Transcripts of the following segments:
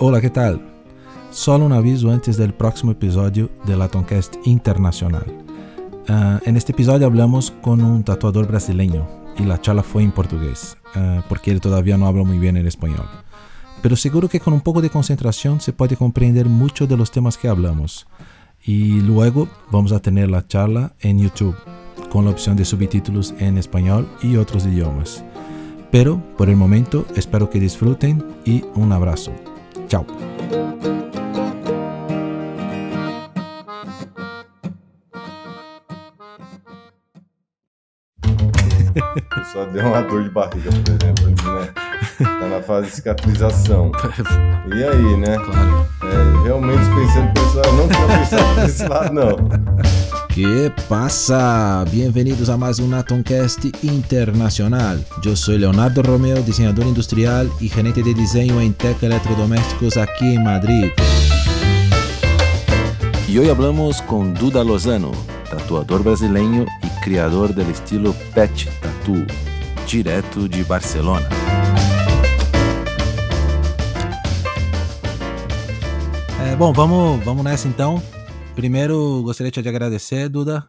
Hola, ¿qué tal? Solo un aviso antes del próximo episodio de Latoncast Internacional. Uh, en este episodio hablamos con un tatuador brasileño y la charla fue en portugués, uh, porque él todavía no habla muy bien el español. Pero seguro que con un poco de concentración se puede comprender mucho de los temas que hablamos. Y luego vamos a tener la charla en YouTube, con la opción de subtítulos en español y otros idiomas. Pero por el momento espero que disfruten y un abrazo. Chao. Só deu uma dor de barriga, por exemplo, né? Tá na fase de cicatrização. E aí, né? Claro. É, realmente pensando, pessoal, não tinha pensado por esse lado, não. ¿Qué pasa? Bienvenidos a más un Atoncast Internacional. Yo soy Leonardo Romeo, diseñador industrial y gerente de diseño en Tech Electrodomésticos aquí en Madrid. Y hoy hablamos con Duda Lozano, tatuador brasileño y criador del estilo Patch Tattoo, direto de Barcelona. É, bom, vamos, vamos nessa então. Primeiro, gostaria de agradecer, Duda,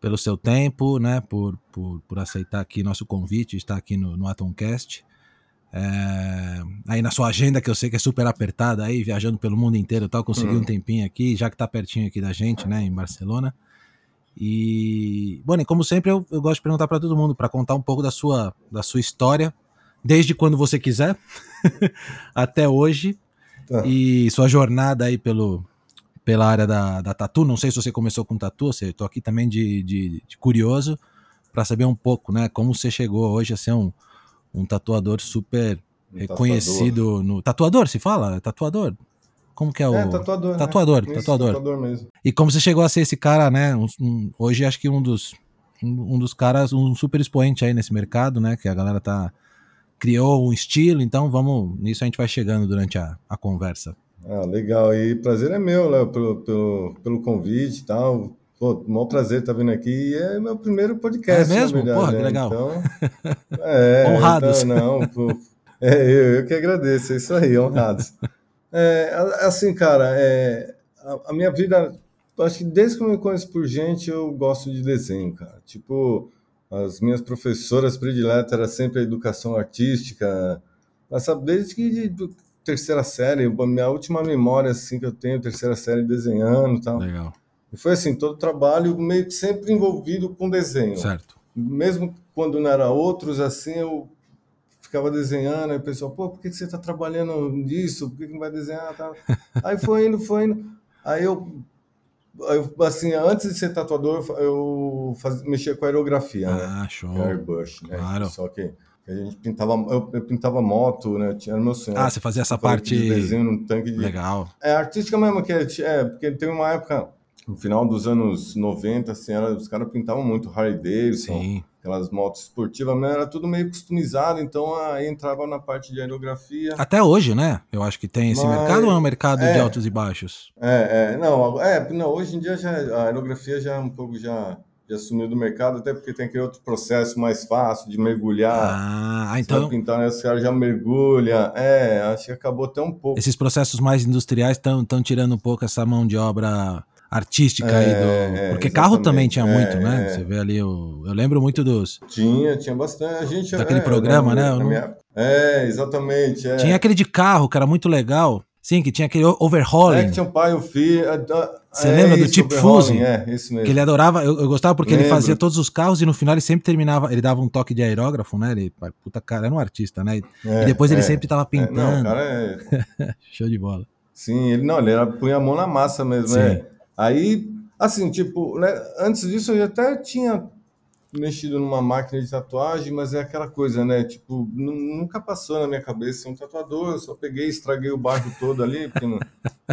pelo seu tempo, né, por, por, por aceitar aqui nosso convite, estar aqui no, no Atomcast. É, aí na sua agenda, que eu sei que é super apertada, aí viajando pelo mundo inteiro tal, consegui uhum. um tempinho aqui, já que tá pertinho aqui da gente, né, em Barcelona. E, bom, e como sempre, eu, eu gosto de perguntar para todo mundo, para contar um pouco da sua, da sua história, desde quando você quiser, até hoje, tá. e sua jornada aí pelo, pela área da, da tatu. Não sei se você começou com tatu, você estou aqui também de, de, de curioso para saber um pouco, né? Como você chegou hoje a ser um, um tatuador super um reconhecido tatuador. no. Tatuador, se fala? Tatuador? Como que é o. É, tatuador. Tatuador, né? tatuador. Isso, tatuador mesmo. E como você chegou a ser esse cara, né? Um, um, hoje acho que um dos. Um, um dos caras, um super expoente aí nesse mercado, né? Que a galera tá. Criou um estilo, então vamos. Nisso a gente vai chegando durante a, a conversa. Ah, legal. E prazer é meu, Léo, pelo, pelo, pelo convite e tal. Pô, maior prazer estar vindo aqui. E é meu primeiro podcast. É mesmo? Verdade, Porra, que né? legal. Então, é, honrados. Então, não, pô, é, eu, eu que agradeço, é isso aí, honrados. É, assim, cara, é, a, a, minha vida, acho que desde que eu me conheço por gente, eu gosto de desenho, cara. Tipo, as minhas professoras prediletas era sempre a educação artística, mas sabe, desde que terceira série, minha última memória assim que eu tenho, terceira série desenhando e tal. Legal. E foi assim, todo trabalho meio que sempre envolvido com desenho. Certo. Mesmo quando não era outros, assim, eu ficava desenhando, aí o pessoal, pô, por que você está trabalhando nisso? Por que não vai desenhar? Aí foi indo, foi indo. Aí eu, eu assim, antes de ser tatuador, eu faz, mexia com aerografia, ah, né? show. Airbrush, né? Claro. Só que a gente pintava, eu, eu, pintava moto, né? Tinha meu sonho. Ah, você fazia essa parte de desenho num tanque de legal. É artística mesmo que é, é porque tem uma época no final dos anos 90, assim, era, os caras pintavam muito Harley Davidson, Sim. aquelas motos esportivas, mas era tudo meio customizado, então aí entrava na parte de aerografia. Até hoje, né? Eu acho que tem esse Mas- mercado ou é um mercado de é. altos e baixos? É, é, não, é, não, hoje em dia já, a aerografia já é um pouco já, já sumiu do mercado, até porque tem aquele outro processo mais fácil de mergulhar. Ah, Você então pintar, né? Os caras já mergulham. É, acho que acabou até um pouco. esses processos mais industriais estão tirando um pouco essa mão de obra artística aí do. É, é, Porque carro exatamente. também tinha É, muito, né? é. Você vê ali o. Eu lembro muito dos. Tinha, tinha bastante. A gente, Daquele é, programa, né? não- É, exatamente. É. Tinha aquele de carro, que era muito legal. Sim, que tinha aquele overhauling. É que tinha um pai e o filho. é, é, Você é lembra do isso, Chip overhauling, Fuse? É, isso mesmo. Que ele adorava, eu, eu gostava porque ele Lembro. fazia todos os carros e no final ele sempre terminava, ele dava um toque de aerógrafo, né? Ele, puta cara, era um artista, né? É, e depois ele é, sempre tava é, pintando. não, o cara é. Show de bola. Sim, ele não, ele era, punha a mão na massa mesmo, Sim. né? Aí, assim, tipo, né, antes disso eu até tinha mexido numa máquina de tatuagem, mas é aquela coisa, né? Tipo, nu- nunca passou na minha cabeça ser um tatuador, eu só peguei e estraguei o bairro todo ali, porque não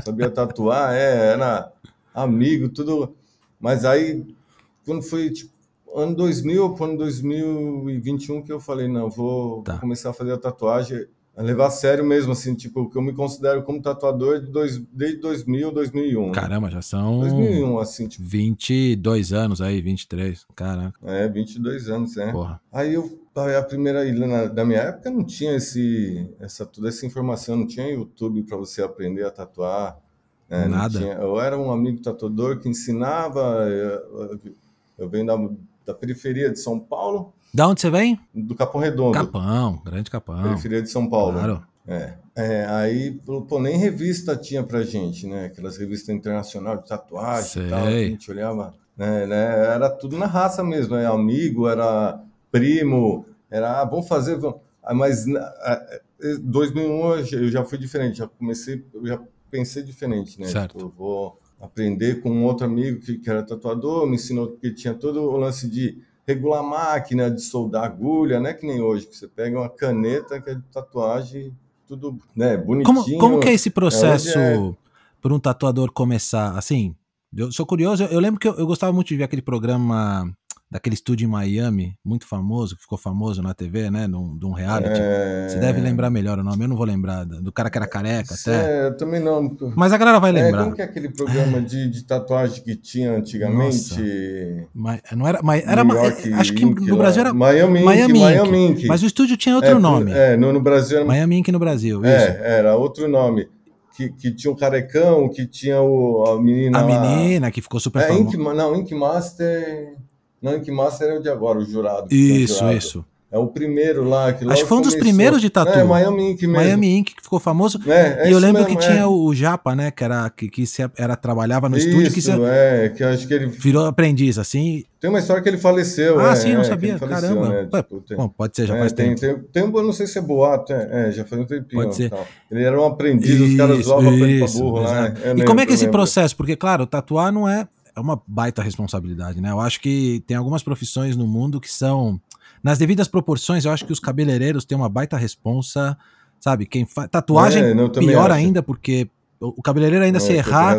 sabia tatuar, é, era amigo, tudo. Mas aí, quando foi, tipo, ano 2000 para ano 2021 que eu falei, não, vou Tá. começar a fazer a tatuagem. Levar a sério mesmo, assim, tipo, que eu me considero como tatuador de dois, desde 2000, 2001. Caramba, já são 2001, assim, tipo, 22 anos aí, 23. Caraca, é, 22 anos, né? porra. Aí eu, a primeira ilha da minha época não tinha esse, essa, toda essa informação, não tinha YouTube para você aprender a tatuar. né? Nada. tinha- eu era um amigo tatuador que ensinava, eu, eu venho da, da periferia de São Paulo, Da onde você vem? do Capão Redondo, Capão, grande Capão. periferia de São Paulo. Claro. É, é, aí, pô, nem revista tinha pra gente, né? Aquelas revistas internacionais de tatuagem e tal, que a Sei. gente olhava, né, né? Era tudo na raça mesmo, né? Amigo, era primo, era, ah, vamos fazer, vamos... Ah, mas na- ah, eh, 2001 eu já- eu já fui diferente, já comecei, eu já pensei diferente, né? Certo. Tipo, vou aprender com um outro amigo que, que era tatuador, me ensinou que tinha todo o lance de regular máquina, de soldar agulha, não é que nem hoje, que você pega uma caneta que é de tatuagem, tudo né, bonitinho. Como, como que é esse processo hoje para um tatuador começar? Assim, eu sou curioso, eu, eu lembro que eu, eu gostava muito de ver aquele programa daquele estúdio em Miami, muito famoso, que ficou famoso na TV, né? Num, de um reality. É... Você deve lembrar melhor o nome, eu não vou lembrar. Do cara que era careca até. É, eu também não. Mas a galera vai É, lembrar. como que é aquele programa de, de tatuagem que tinha antigamente? Mas não era, mas era York acho que Ink no. Brasil era Miami Ink, Miami Ink. Miami Ink. Mas o estúdio tinha outro É, nome. É, no, no Brasil era Miami Ink no Brasil, isso. É, era outro nome. Que, que tinha o carecão, que tinha o, a menina a lá. menina que ficou super É, famosa. Não, Ink Master. Não, Ink Master é o de agora, o jurado. Isso, isso. É o primeiro lá. Que Acho que foi um dos começou. primeiros de tatu. É, Miami Ink mesmo. Miami Ink que ficou famoso. É, é e eu isso lembro mesmo, que é. tinha o Japa, né? Que era que, que se era trabalhava no estúdio que Isso, se é, que acho que ele. virou aprendiz, assim. Tem uma história que ele faleceu. Ah, é, sim, não é, sabia. faleceu, Caramba. né, tipo, tem- Bom, pode ser, já é, faz tem, tempo. Tem, tem, eu não sei se é boato, é, é, já faz um tempinho. Pode ser. tal. Ele era um aprendiz, os caras Isso, zoavam pra isso, burro lá. né? E lembro, como é que eu esse processo? Porque, claro, tatuar não é, é uma baita responsabilidade, né? Eu acho que tem algumas profissões no mundo que são, nas devidas proporções, eu acho que os cabeleireiros têm uma baita responsa, sabe? Quem faz tatuagem, É, não, pior acho. ainda, porque o cabeleireiro ainda É, se errar,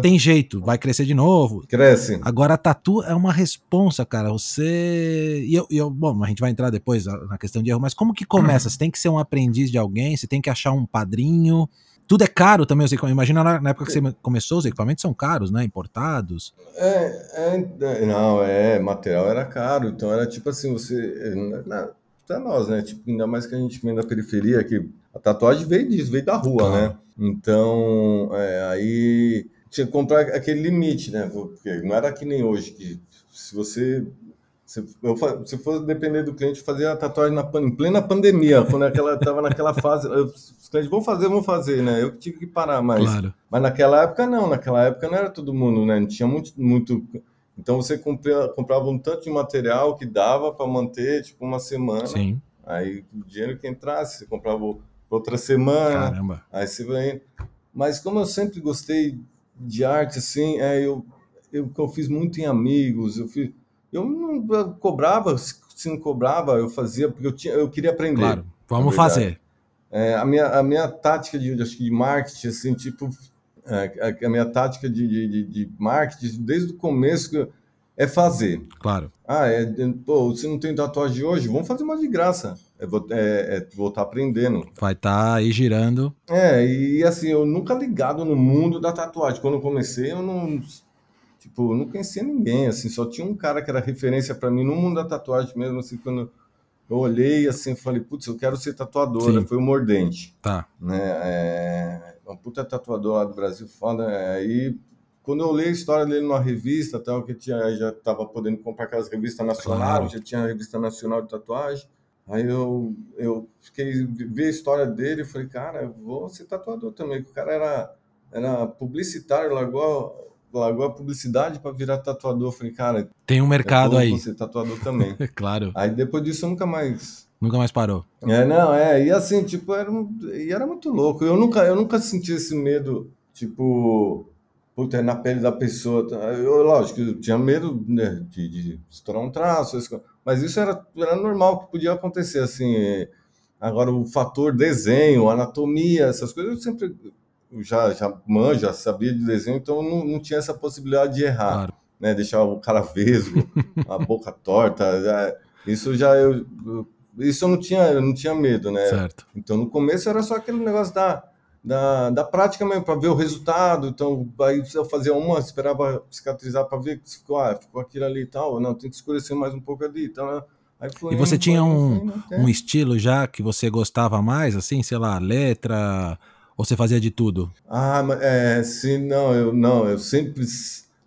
tem jeito, vai crescer de novo. Cresce. Agora, tatu é uma responsa, cara. Você. E eu, e eu- bom, a gente vai entrar depois na questão de erro, mas como que começa? Você tem que ser um aprendiz de alguém, você tem que achar um padrinho. Tudo é caro também, os equipamentos. Imagina na época que você começou, os equipamentos são caros, né? Importados. É, é, é, não, é, material era caro, então era tipo assim, você, é, na, pra nós, né, tipo, ainda mais que a gente vem da periferia, que a tatuagem veio disso, veio da rua, Claro. né, então, é, aí tinha que comprar aquele limite, né, porque não era que nem hoje, que se você, se, eu, se fosse depender do cliente, fazia a tatuagem na, em plena pandemia, quando aquela, tava naquela fase, eu- os clientes vão fazer, vão fazer, né, eu tive que parar, mas... Claro. Mas naquela época não, naquela época não era todo mundo, né? Não tinha muito, muito... Então você compra- comprava um tanto de material que dava para manter tipo uma semana. Sim. Aí o dinheiro que entrasse, você comprava outra semana. Caramba. Aí você vai. Mas como eu sempre gostei de arte, assim, é, eu, eu, eu fiz muito em amigos. Eu fiz, eu não cobrava, se se não cobrava, eu fazia porque eu tinha, eu queria aprender. Claro. Vamos verdade. fazer. É, a, minha, a minha tática de, acho que de marketing, assim, tipo, é, a, a minha tática de, de, de- marketing, desde o começo, é fazer. Claro. Ah, é, é, pô, você não tem tatuagem hoje? Vamos fazer uma de graça. É, é, é voltar aprendendo. Vai estar aí girando. É, e assim, eu nunca ligado no mundo da tatuagem. Quando eu comecei, eu não. Tipo, eu não conhecia ninguém, assim, só tinha um cara que era referência para mim no mundo da tatuagem mesmo, assim, quando eu olhei, assim, falei, putz, eu quero ser tatuadora, Sim. foi o Mordente Tá. né? É um puta tatuador lá do Brasil, foda. é, Aí, quando eu li a história dele numa revista, tal, que tinha, já tava podendo comprar aquelas revistas nacionais, Claro. já tinha a revista nacional de tatuagem. Aí eu, eu fiquei, vi a história dele e falei, cara, eu vou ser tatuador também. O cara era, era publicitário, largou, largou a publicidade para virar tatuador. Eu falei, cara, Tem um mercado aí. ser tatuador também. claro. Aí depois disso eu nunca mais Nunca mais parou. é, não, é, e assim, tipo, era, um- e era muito louco. Eu nunca, eu nunca senti esse medo, tipo, puta, é na pele da pessoa. Eu, lógico, eu tinha medo, né, de, de estourar um traço, mas isso era, era normal que podia acontecer, assim. é. Agora, o fator desenho, anatomia, essas coisas, eu sempre já, já manjo, já sabia de desenho, então não, não tinha essa possibilidade de errar Claro. né, deixar o cara vesgo, a boca torta, já- isso já eu, isso eu não tinha, eu não tinha medo, né? Certo. Então no começo era só aquele negócio da, da, da prática mesmo, para ver o resultado. Então aí eu fazia uma, esperava cicatrizar para ver que ficou, ah, ficou aquilo ali e tal. Não, tem que escurecer mais um pouco ali. Então, né? foi E você tinha um, foi um estilo já que você gostava mais, assim, sei lá, letra, ou você fazia de tudo? Ah, mas, é, sim, não, eu não, eu sempre,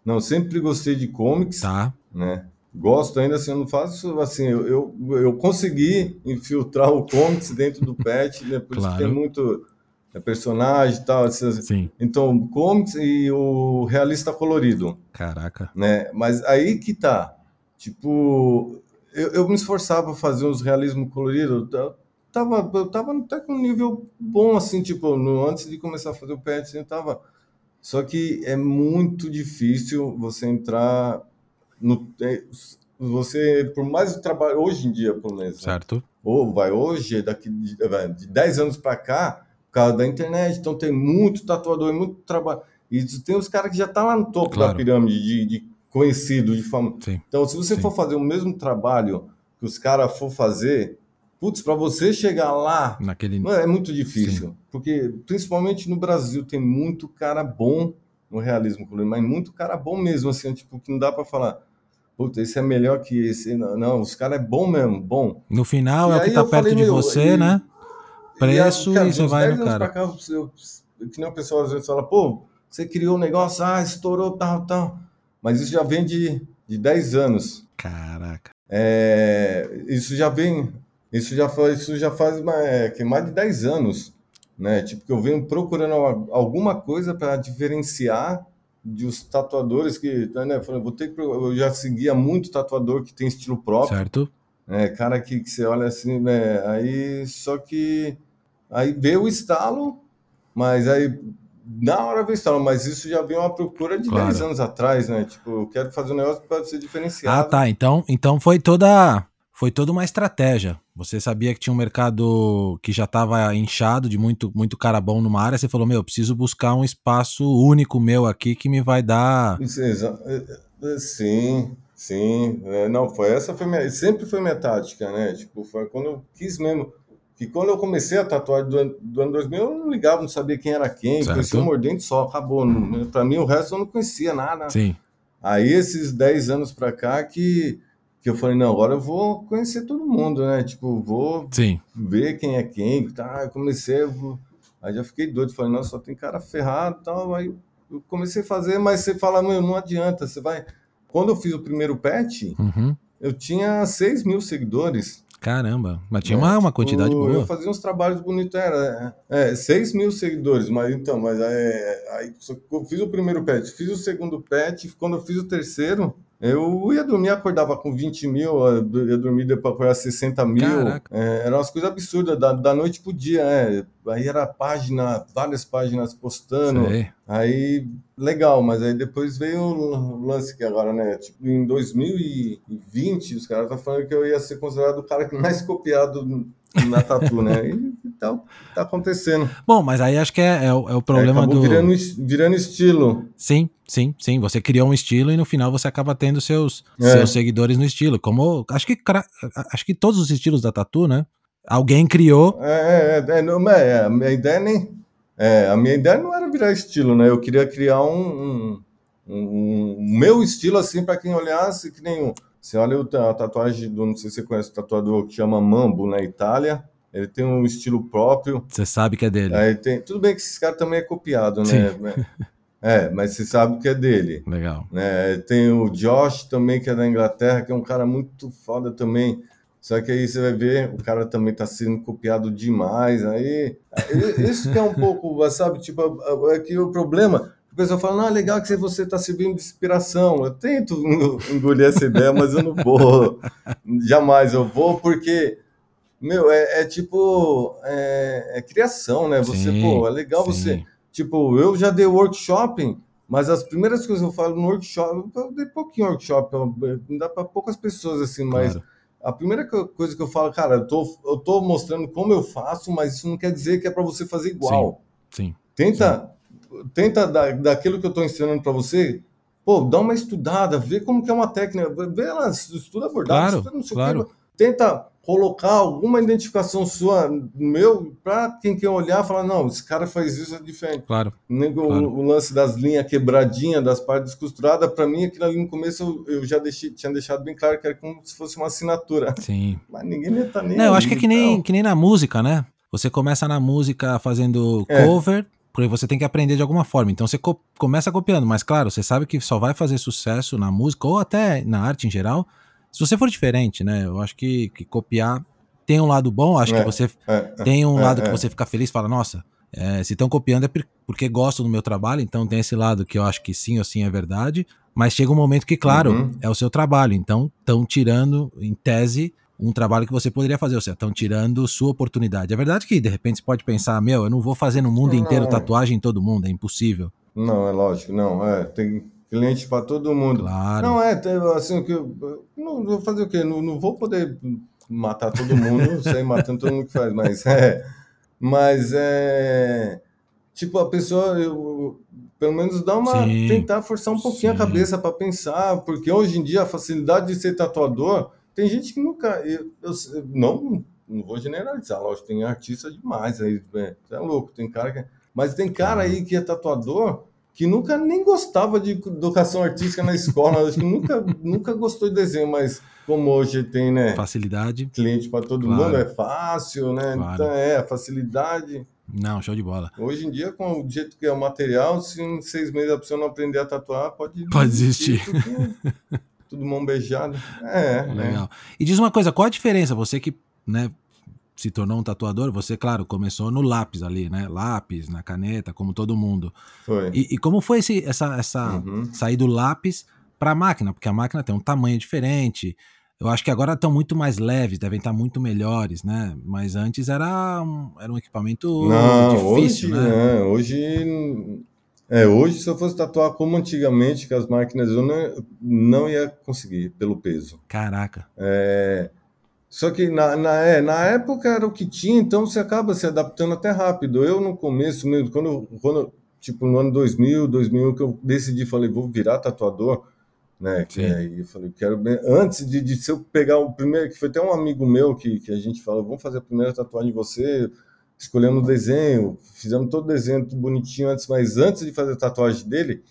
não, sempre gostei de comics, Tá, né? Gosto ainda assim, eu não faço assim, eu, eu, eu consegui infiltrar o comics dentro do pet, né? Por isso que Claro. tem muito é, personagem e tal, essas- sim. então comics e o realista colorido, Caraca. né? Mas aí que tá, tipo, eu, eu me esforçava para fazer uns realismo colorido, tava, eu tava até com um nível bom, assim, tipo, no, antes de começar a fazer o pet, eu tava. Só que é muito difícil você entrar no. é, Você, por mais o trabalho, hoje em dia, pelo menos, né? Certo. ou vai hoje, daqui de, de 10 anos para cá, por causa da internet, então tem muito tatuador, muito trabalho. E tem os caras que já estão lá no topo Claro. da pirâmide de, de conhecido, de fama. Sim. Então, se você Sim. for fazer o mesmo trabalho que os caras for fazer, putz, para você chegar lá, Naquele. Mano, é muito difícil, porque principalmente no Brasil tem muito cara bom no realismo colorido, mas muito cara bom mesmo, assim, tipo, que não dá para falar, puta, esse é melhor que esse, não, não os caras é bom mesmo, bom. No final E é o que tá perto falei, de você, e- né? Preço cara, e você vai 10 no cara. cá, eu, que nem o pessoal às vezes fala, pô, você criou um negócio, ah, estourou, tal, tal, mas isso já vem de, de 10 anos. Caraca. É, isso já vem, isso já faz, isso já faz mais, que mais de 10 anos, né? Tipo, que eu venho procurando al- alguma coisa para diferenciar dos tatuadores que, né? eu vou ter que, eu já seguia muito tatuador que tem estilo próprio, Certo? né? Cara que, que você olha assim, né? Aí, só que aí veio o estalo, mas aí na hora veio o estalo, mas isso já veio uma procura de Claro. 10 anos atrás, né? Tipo, eu quero fazer um negócio para ser Ah, diferenciado. tá. Então, então foi toda foi toda uma estratégia. Você sabia que tinha um mercado que já estava inchado de muito muito cara bom numa área. Você falou, meu, preciso buscar um espaço único meu aqui que me vai dar. É, é, Sim, sim. É, não, foi essa foi minha, sempre foi minha tática, né? Tipo, foi quando eu quis mesmo. Que quando eu comecei a tatuar do, ano- do ano 2000, eu não ligava, não sabia quem era quem, Certo. conhecia o mordente só, acabou. Pra mim, o resto eu não conhecia nada. Sim, Aí, esses 10 anos pra cá, que, que eu falei, não, agora eu vou conhecer todo mundo, né? Tipo, vou sim. ver quem é quem, tá? Eu comecei, eu aí já fiquei doido, falei, nossa, só tem cara ferrado e tal. Aí eu comecei a fazer, mas você fala, meu, não adianta, você vai. Quando eu fiz o primeiro patch, Uhum. eu tinha 6 mil seguidores. Caramba. Mas tinha né? uma, uma Tipo, quantidade Eu boa. fazia uns trabalhos bonitos, era. É, 6 mil seguidores, mas então, mas é, aí eu fiz o primeiro patch, fiz o segundo patch, quando eu fiz o terceiro, eu ia dormir, acordava com 20 mil, eu ia dormir depois acordar 60 mil. É, eram umas coisas absurdas, da, da noite pro dia, é. Aí era página, várias páginas postando. Sei. Aí, legal, mas aí depois veio o lance que agora, né? Tipo, em 2020, os caras estão falando que eu ia ser considerado o cara que mais copiado na tatu, né? E, tá, tá acontecendo. Bom, mas aí acho que é, é o, é o problema acabou do. virando, virando estilo. Sim, sim, sim. Você criou um estilo e no final você acaba tendo seus, É. seus seguidores no estilo. Como acho que acho que todos os estilos da tatu, né? Alguém criou. É, é, é, não, mas é, a minha ideia nem. É, a minha ideia não era virar estilo, né? Eu queria criar um, um, um- um meu estilo assim para quem olhasse que nem. Você olha a tatuagem do, não sei se você conhece o tatuador que chama Mambo na Itália. Ele tem um estilo próprio. Você sabe que é dele. Aí tem, tudo bem que esse cara também é copiado, Sim. né? É, mas você sabe que é dele. Legal. né? Tem o Josh também, que é da Inglaterra, que é um cara muito foda também. Só que aí você vai ver, o cara também tá sendo copiado demais. Aí, isso que é um pouco, sabe, tipo, é que o problema, pessoal fala, não, legal que você tá servindo de inspiração. Eu tento engolir essa ideia, mas eu não vou. Jamais eu vou, porque, meu, é, é tipo, é, é criação, né? Você, Sim, pô, é legal sim. você. Tipo, eu já dei workshop, mas as primeiras coisas que eu falo no workshop, eu dei pouquinho workshop, dá para poucas pessoas assim, mas Claro. a primeira co- coisa que eu falo, cara, eu tô, eu tô mostrando como eu faço, mas isso não quer dizer que é para você fazer igual. Sim. Tenta, tenta da, daquilo que eu tô ensinando para você, pô, dá uma estudada, vê como que é uma técnica, vê lá, estuda abordagem, Claro, estuda claro. quê, tenta colocar alguma identificação sua, meu, para quem quer olhar, falar, não, esse cara faz isso é diferente. Claro. O, claro. o lance das linhas quebradinhas, das partes costuradas, para mim, aquilo ali no começo eu, eu já deixei, tinha deixado bem claro que era como se fosse uma assinatura. Sim. Mas ninguém nem tá nem Não, eu acho que é que nem, que nem na música, né? Você começa na música fazendo É. porque você tem que aprender de alguma forma. Então você co- começa copiando, mas claro, você sabe que só vai fazer sucesso na música ou até na arte em geral se você for diferente, né? Eu acho que, que copiar tem um lado bom, acho É. que você É, é. tem um é, lado que é. você fica feliz, fala, nossa, é, se estão copiando é por- porque gostam do meu trabalho, então tem esse lado que eu acho que sim ou sim é verdade, mas chega um momento que, claro, Uhum. é o seu trabalho, então estão tirando, em tese, um trabalho que você poderia fazer, ou seja, estão tirando sua oportunidade. É verdade que, de repente, você pode pensar, meu, eu não vou fazer no mundo Não, inteiro é. tatuagem em todo mundo, é impossível. Não, é lógico, não, é, tem cliente para todo mundo. Claro. Não, é, assim, que não vou fazer o quê? Não, não vou poder matar todo mundo, sair matando todo mundo que faz, mas é, mas é, tipo, a pessoa, eu, pelo menos dá uma, Sim, tentar forçar um pouquinho sim. a cabeça para pensar, porque hoje em dia a facilidade de ser tatuador, tem gente que nunca, eu, eu não, não vou generalizar, lógico, tem artista demais aí, é, é louco, tem cara que, mas tem cara aí que é tatuador que nunca nem gostava de educação artística na escola, acho que nunca, nunca gostou de desenho, mas como hoje tem, né, Facilidade. cliente para todo Claro. mundo, é fácil, né? Claro. Então é, a facilidade. Não, show de bola. Hoje em dia, com o jeito que é o material, se em seis meses a pessoa não aprender a tatuar, pode, Pode desistir. porque Tudo mão beijada. É, Legal. E diz uma coisa, qual a diferença? Você que, né, se tornou um tatuador, você, claro, começou no lápis ali, né? Lápis, na caneta, como todo mundo. é, foi. E, e como foi esse, essa, essa Uhum. sair do lápis para a máquina? Porque a máquina tem um tamanho diferente. Eu acho que agora estão muito mais leves, devem estar muito melhores, né? Mas antes era um, era um equipamento Não, difícil, hoje, né? é, hoje, é, hoje se eu fosse tatuar como antigamente, com as máquinas, eu não, não ia conseguir pelo peso. Caraca. É, só que na, na, é, na época era o que tinha, então você acaba se adaptando até rápido. Eu no começo mesmo, quando, quando tipo no ano 2000, 2001, que eu decidi, falei, vou virar tatuador, né? Que aí eu falei, quero antes de, de se eu pegar o primeiro, que foi até um amigo meu que, que a gente falou, vamos fazer a primeira tatuagem de você, escolhemos o desenho, fizemos todo o desenho bonitinho antes, mas antes de fazer a tatuagem dele,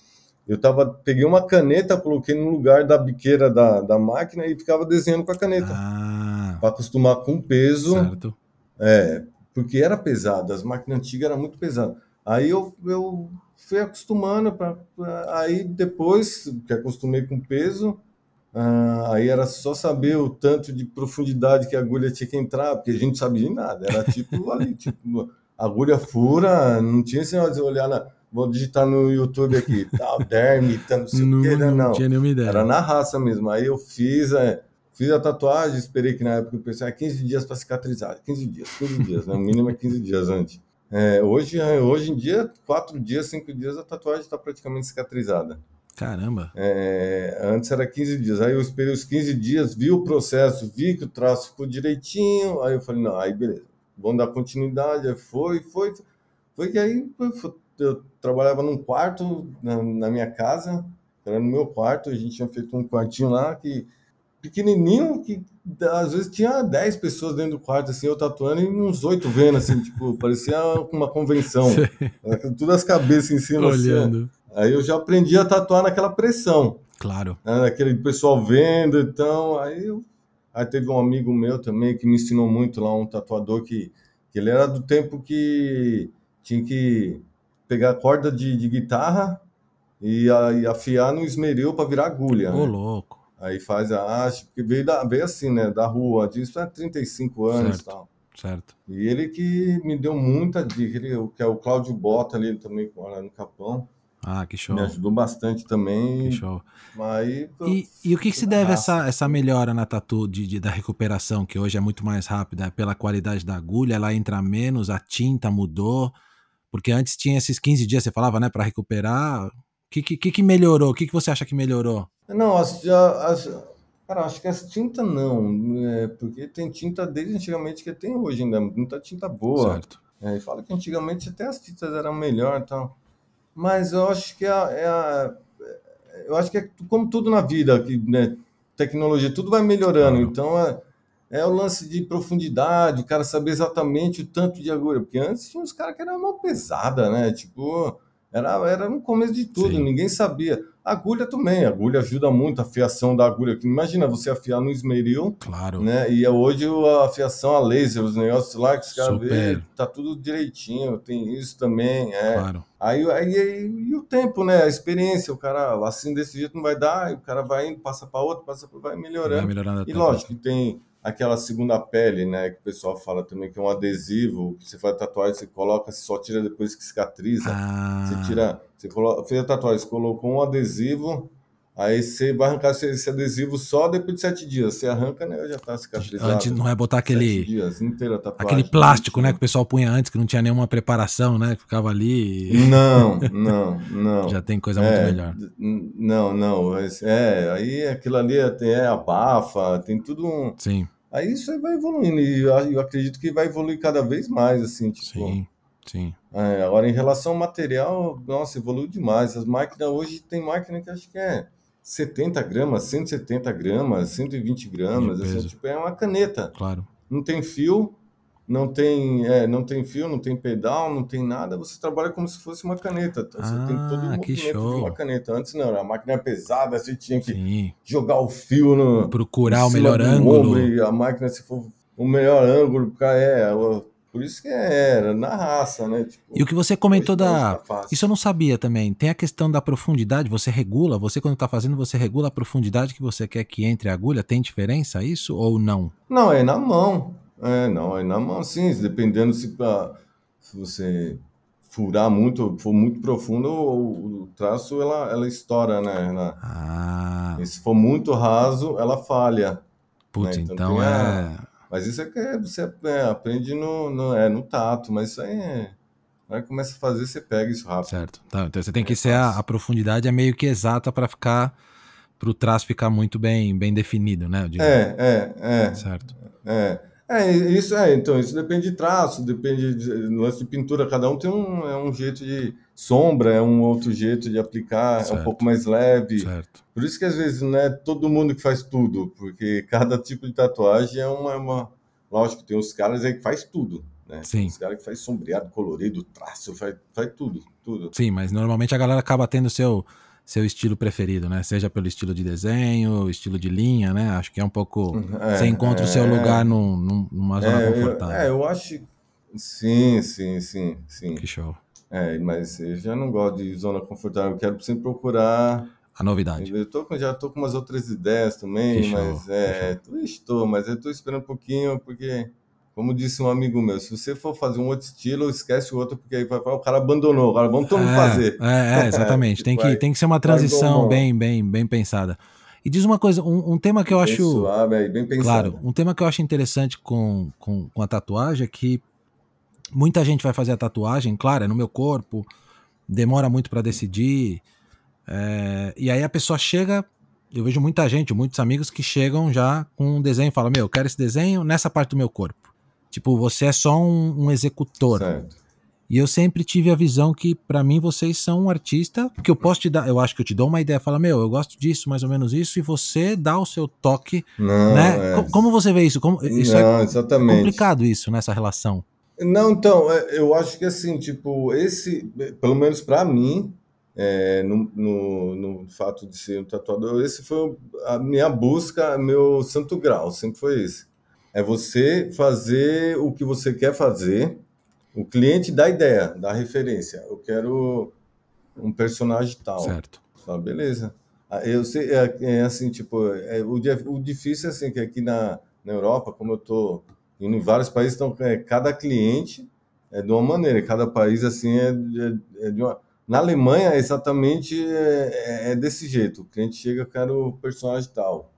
eu tava, peguei uma caneta, coloquei no lugar da biqueira da, da máquina e ficava desenhando com a caneta. Ah, Para acostumar com o peso, certo. é, porque era pesado, as máquinas antigas eram muito pesadas. Aí eu, eu fui acostumando, pra, pra- aí depois que acostumei com o peso, ah, aí era só saber o tanto de profundidade que a agulha tinha que entrar, porque a gente não sabia de nada, era tipo ali, tipo, agulha fura, não tinha esse negócio de olhar na. Vou digitar no YouTube aqui, tal, derme, tá, não sei Não, o que, né? não Não. tinha nenhuma ideia. Era na raça mesmo. Aí eu fiz, é, fiz a tatuagem, esperei que na época eu pensei, ah, 15 dias para cicatrizar. 15 dias, 15 dias, né? O mínimo é 15 dias antes. É, hoje, é, hoje em dia, 4 dias, 5 dias, a tatuagem está praticamente cicatrizada. Caramba. É, antes era 15 dias. Aí eu esperei os 15 dias, vi o processo, vi que o traço ficou direitinho. Aí eu falei, não, aí beleza, vamos dar continuidade. Aí foi, foi. Foi que aí eu trabalhava num quarto na, na minha casa, era no meu quarto, a gente tinha feito um quartinho lá que pequenininho, que às vezes tinha 10 pessoas dentro do quarto, assim, eu tatuando e uns oito vendo, assim, tipo, parecia uma convenção. Todas as cabeças em cima, assim. Olhando. Aí eu já aprendi a tatuar naquela pressão Claro. né, aquele pessoal vendo, então, aí, eu, aí teve um amigo meu também que me ensinou muito lá, um tatuador que, que ele era do tempo que tinha que pegar corda de, de guitarra e, a- e afiar no esmeril para virar agulha, Ô, né? louco. Aí faz a haste, porque veio, da, veio assim, né, da rua, disso há 35 anos e Certo. tal. Certo. E ele que me deu muita dica, ele, que é o Cláudio Bota ali, também mora no Capão, Ah, que show. me ajudou bastante também, Que show. aí... E, e o que, que se deve raça. essa, essa melhora na tatu de, de- da recuperação, que hoje é muito mais rápida? É Pela qualidade da agulha, ela entra menos, a tinta mudou? Porque antes tinha esses 15 dias, você falava, né, para recuperar. O que, que, que melhorou? O que, que você acha que melhorou? Não, as, as, cara, acho que as tintas não, é, porque tem tinta desde antigamente que tem hoje ainda, muita tinta boa. Certo. É, e fala que antigamente até as tintas eram melhor, então. Mas eu acho que é, a- é a- eu acho que é como tudo na vida, que, né, tecnologia, tudo vai melhorando. Então, é, é o lance de profundidade, o cara saber exatamente o tanto de agulha. Porque antes tinha uns caras que eram mal pesada, né? Tipo, era, era no começo de tudo, Sim. ninguém sabia. Agulha também, agulha ajuda muito, a afiação da agulha. Imagina você afiar no esmeril, Claro. né? E hoje a afiação a laser, os negócios lá que os caras veem, tá tudo direitinho, tem isso também, é. Claro. Aí, aí, aí- e o tempo, né? A experiência, o cara assim desse jeito não vai dar, e o cara vai indo, passa para outro, passa pra, vai Vai melhorando. melhorando a E lógico que tem aquela segunda pele, né? Que o pessoal fala também que é um adesivo, que você faz tatuagem, você coloca, você só tira depois que cicatriza. Ah, Você tira, você coloca, fez a tatuagem, você colocou um adesivo, aí você vai arrancar esse, adesivo só depois de sete dias. Você arranca, né? Já tá cicatrizado. antes não é botar Sete aquele, dias, inteira a tatuagem. aquele plástico, né, que o pessoal punha antes, que não tinha nenhuma preparação, né, que ficava ali e Não, não, não. já tem coisa muito É, melhor. n- Não, não. É, aí aquilo ali é, é abafa, tem tudo um. Sim, Aí isso aí vai evoluindo, e eu, acredito que vai evoluir cada vez mais, assim, tipo. sim, sim. É, agora, em relação ao material, nossa, evoluiu demais. As máquinas hoje tem máquina que acho que é 70 gramas, 170 gramas, 120 gramas, assim, tipo, é uma caneta. Claro. Não tem fio, não tem, é, não tem fio, não tem pedal, não tem nada. Você trabalha como se fosse uma caneta. Então, você tem todo o Ah, que movimento de uma caneta. Antes não, era a máquina era pesada, você tinha que Sim. jogar o fio no, Procurar o melhor ângulo. ombro e a máquina, se for o melhor ângulo, é, por isso que era, na raça, né? Tipo, E o que você comentou não, da. tá. Isso eu não sabia também. Tem a questão da profundidade, você regula, você quando tá fazendo, você regula a profundidade que você quer que entre a agulha. Tem diferença isso ou não? Não, é na mão. É, não, é na mão, sim. Dependendo se, pra- se você furar muito, for muito profundo, o, o traço ela, ela estoura, né? Ela- Ah, e se for muito raso, ela falha. putz, né, então então é. Mas isso é que é- você é, aprende no, no, é, no tato, mas isso aí é. Que começa a fazer, você pega isso rápido. Certo. Tá, então você tem que É ser a, a profundidade é meio que exata para ficar para o traço ficar muito bem bem definido, né? É, é, é. Certo. É, é, isso é, então, isso depende de traço, depende de, no lance de pintura, cada um tem um, é um jeito de sombra, é um outro jeito de aplicar, é Certo. um pouco mais leve. Certo. Por isso que às vezes não é todo mundo que faz tudo, porque cada tipo de tatuagem é uma, uma... lógico, tem os caras aí que faz tudo, né? Sim. Os caras que faz sombreado, colorido, traço, faz, faz tudo, tudo. Sim, mas normalmente a galera acaba tendo seu seu estilo preferido, né? Seja pelo estilo de desenho, estilo de linha, né? Acho que é um pouco É, você encontra o seu é, lugar num, num- numa zona é, eu, confortável. é, eu acho, sim, sim, sim, sim. Que show. É, mas eu já não gosto de zona confortável, eu quero sempre procurar. A novidade. Eu tô, já tô com umas outras ideias também, Que show, mas é, tô, estou, mas eu tô esperando um pouquinho, porque, como disse um amigo meu, se você for fazer um outro estilo, esquece o outro, porque aí vai falar, o cara abandonou, agora vamos todo É, fazer. É, é, exatamente. tem, que, Vai- tem que ser uma transição bem, bem, bem pensada. E diz uma coisa, um, um tema que eu Bem acho. suave, aí, bem pensado. Claro, um tema que eu acho interessante com, com, com a tatuagem é que muita gente vai fazer a tatuagem, claro, é no meu corpo, demora muito para decidir. é, e aí a pessoa chega, eu vejo muita gente, muitos amigos que chegam já com um desenho e falam: Meu, eu quero esse desenho nessa parte do meu corpo. Tipo, você é só um, um executor. Certo. E eu sempre tive a visão que, pra mim, vocês são um artista, que eu posso te dar, eu acho que eu te dou uma ideia, fala, meu, eu gosto disso, mais ou menos isso, e você dá o seu toque, Não, né? é. Co- Como você vê isso? Como, isso é não, exatamente. complicado isso, nessa relação. Não, então, é, eu acho que assim, tipo, esse, pelo menos pra mim, é, no, no, no fato de ser um tatuador, esse foi a minha busca, meu santo grau, sempre foi esse. É você fazer o que você quer fazer, o cliente dá ideia, dá referência. Eu quero um personagem tal. Certo. Fala, beleza. Ah, Eu sei, é, é assim, tipo, é, o, o difícil é assim, que aqui na, na Europa, como eu tô indo em vários países, então, é, cada cliente é de uma maneira, cada país, assim, é, é- é de uma... Na Alemanha, exatamente, é, é- é desse jeito. O cliente chega, eu quero o personagem tal.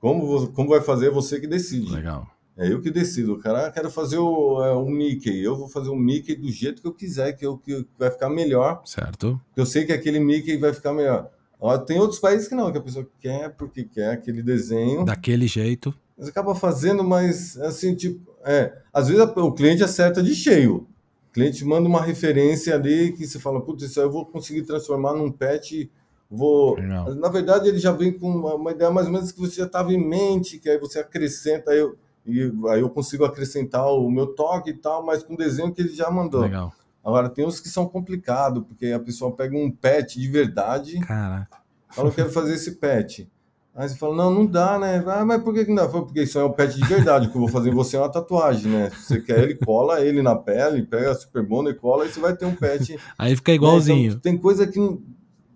Como, como vai fazer, é você que decide. Legal. É eu que decido. O cara, quero fazer o, é, o Mickey. Eu vou fazer o Mickey do jeito que eu quiser, que, eu, que vai ficar melhor Certo. porque eu sei que aquele Mickey vai ficar melhor. Ó, Tem outros países que não, que a pessoa quer porque quer aquele desenho, Daquele jeito. mas acaba fazendo, mas assim, tipo, é, às vezes o cliente acerta de cheio. O cliente manda uma referência ali que você fala, putz, isso aí eu vou conseguir transformar num pet, vou... Legal. Na verdade, ele já vem com uma, uma ideia mais ou menos que você já estava em mente, que aí você acrescenta, aí eu, e aí eu consigo acrescentar o meu toque e tal, mas com o desenho que ele já mandou. Legal. Agora, tem uns que são complicados, porque a pessoa pega um pet de verdade, Caraca. fala, eu quero fazer esse pet. Aí você fala, não, não dá, né? Ah, mas por que que não dá? Porque isso é um pet de verdade, o que eu vou fazer em você é uma tatuagem, né? Se você quer ele, cola ele na pele, pega a Super e cola, e você vai ter um pet. Aí fica né? igualzinho. Então, tem coisa que,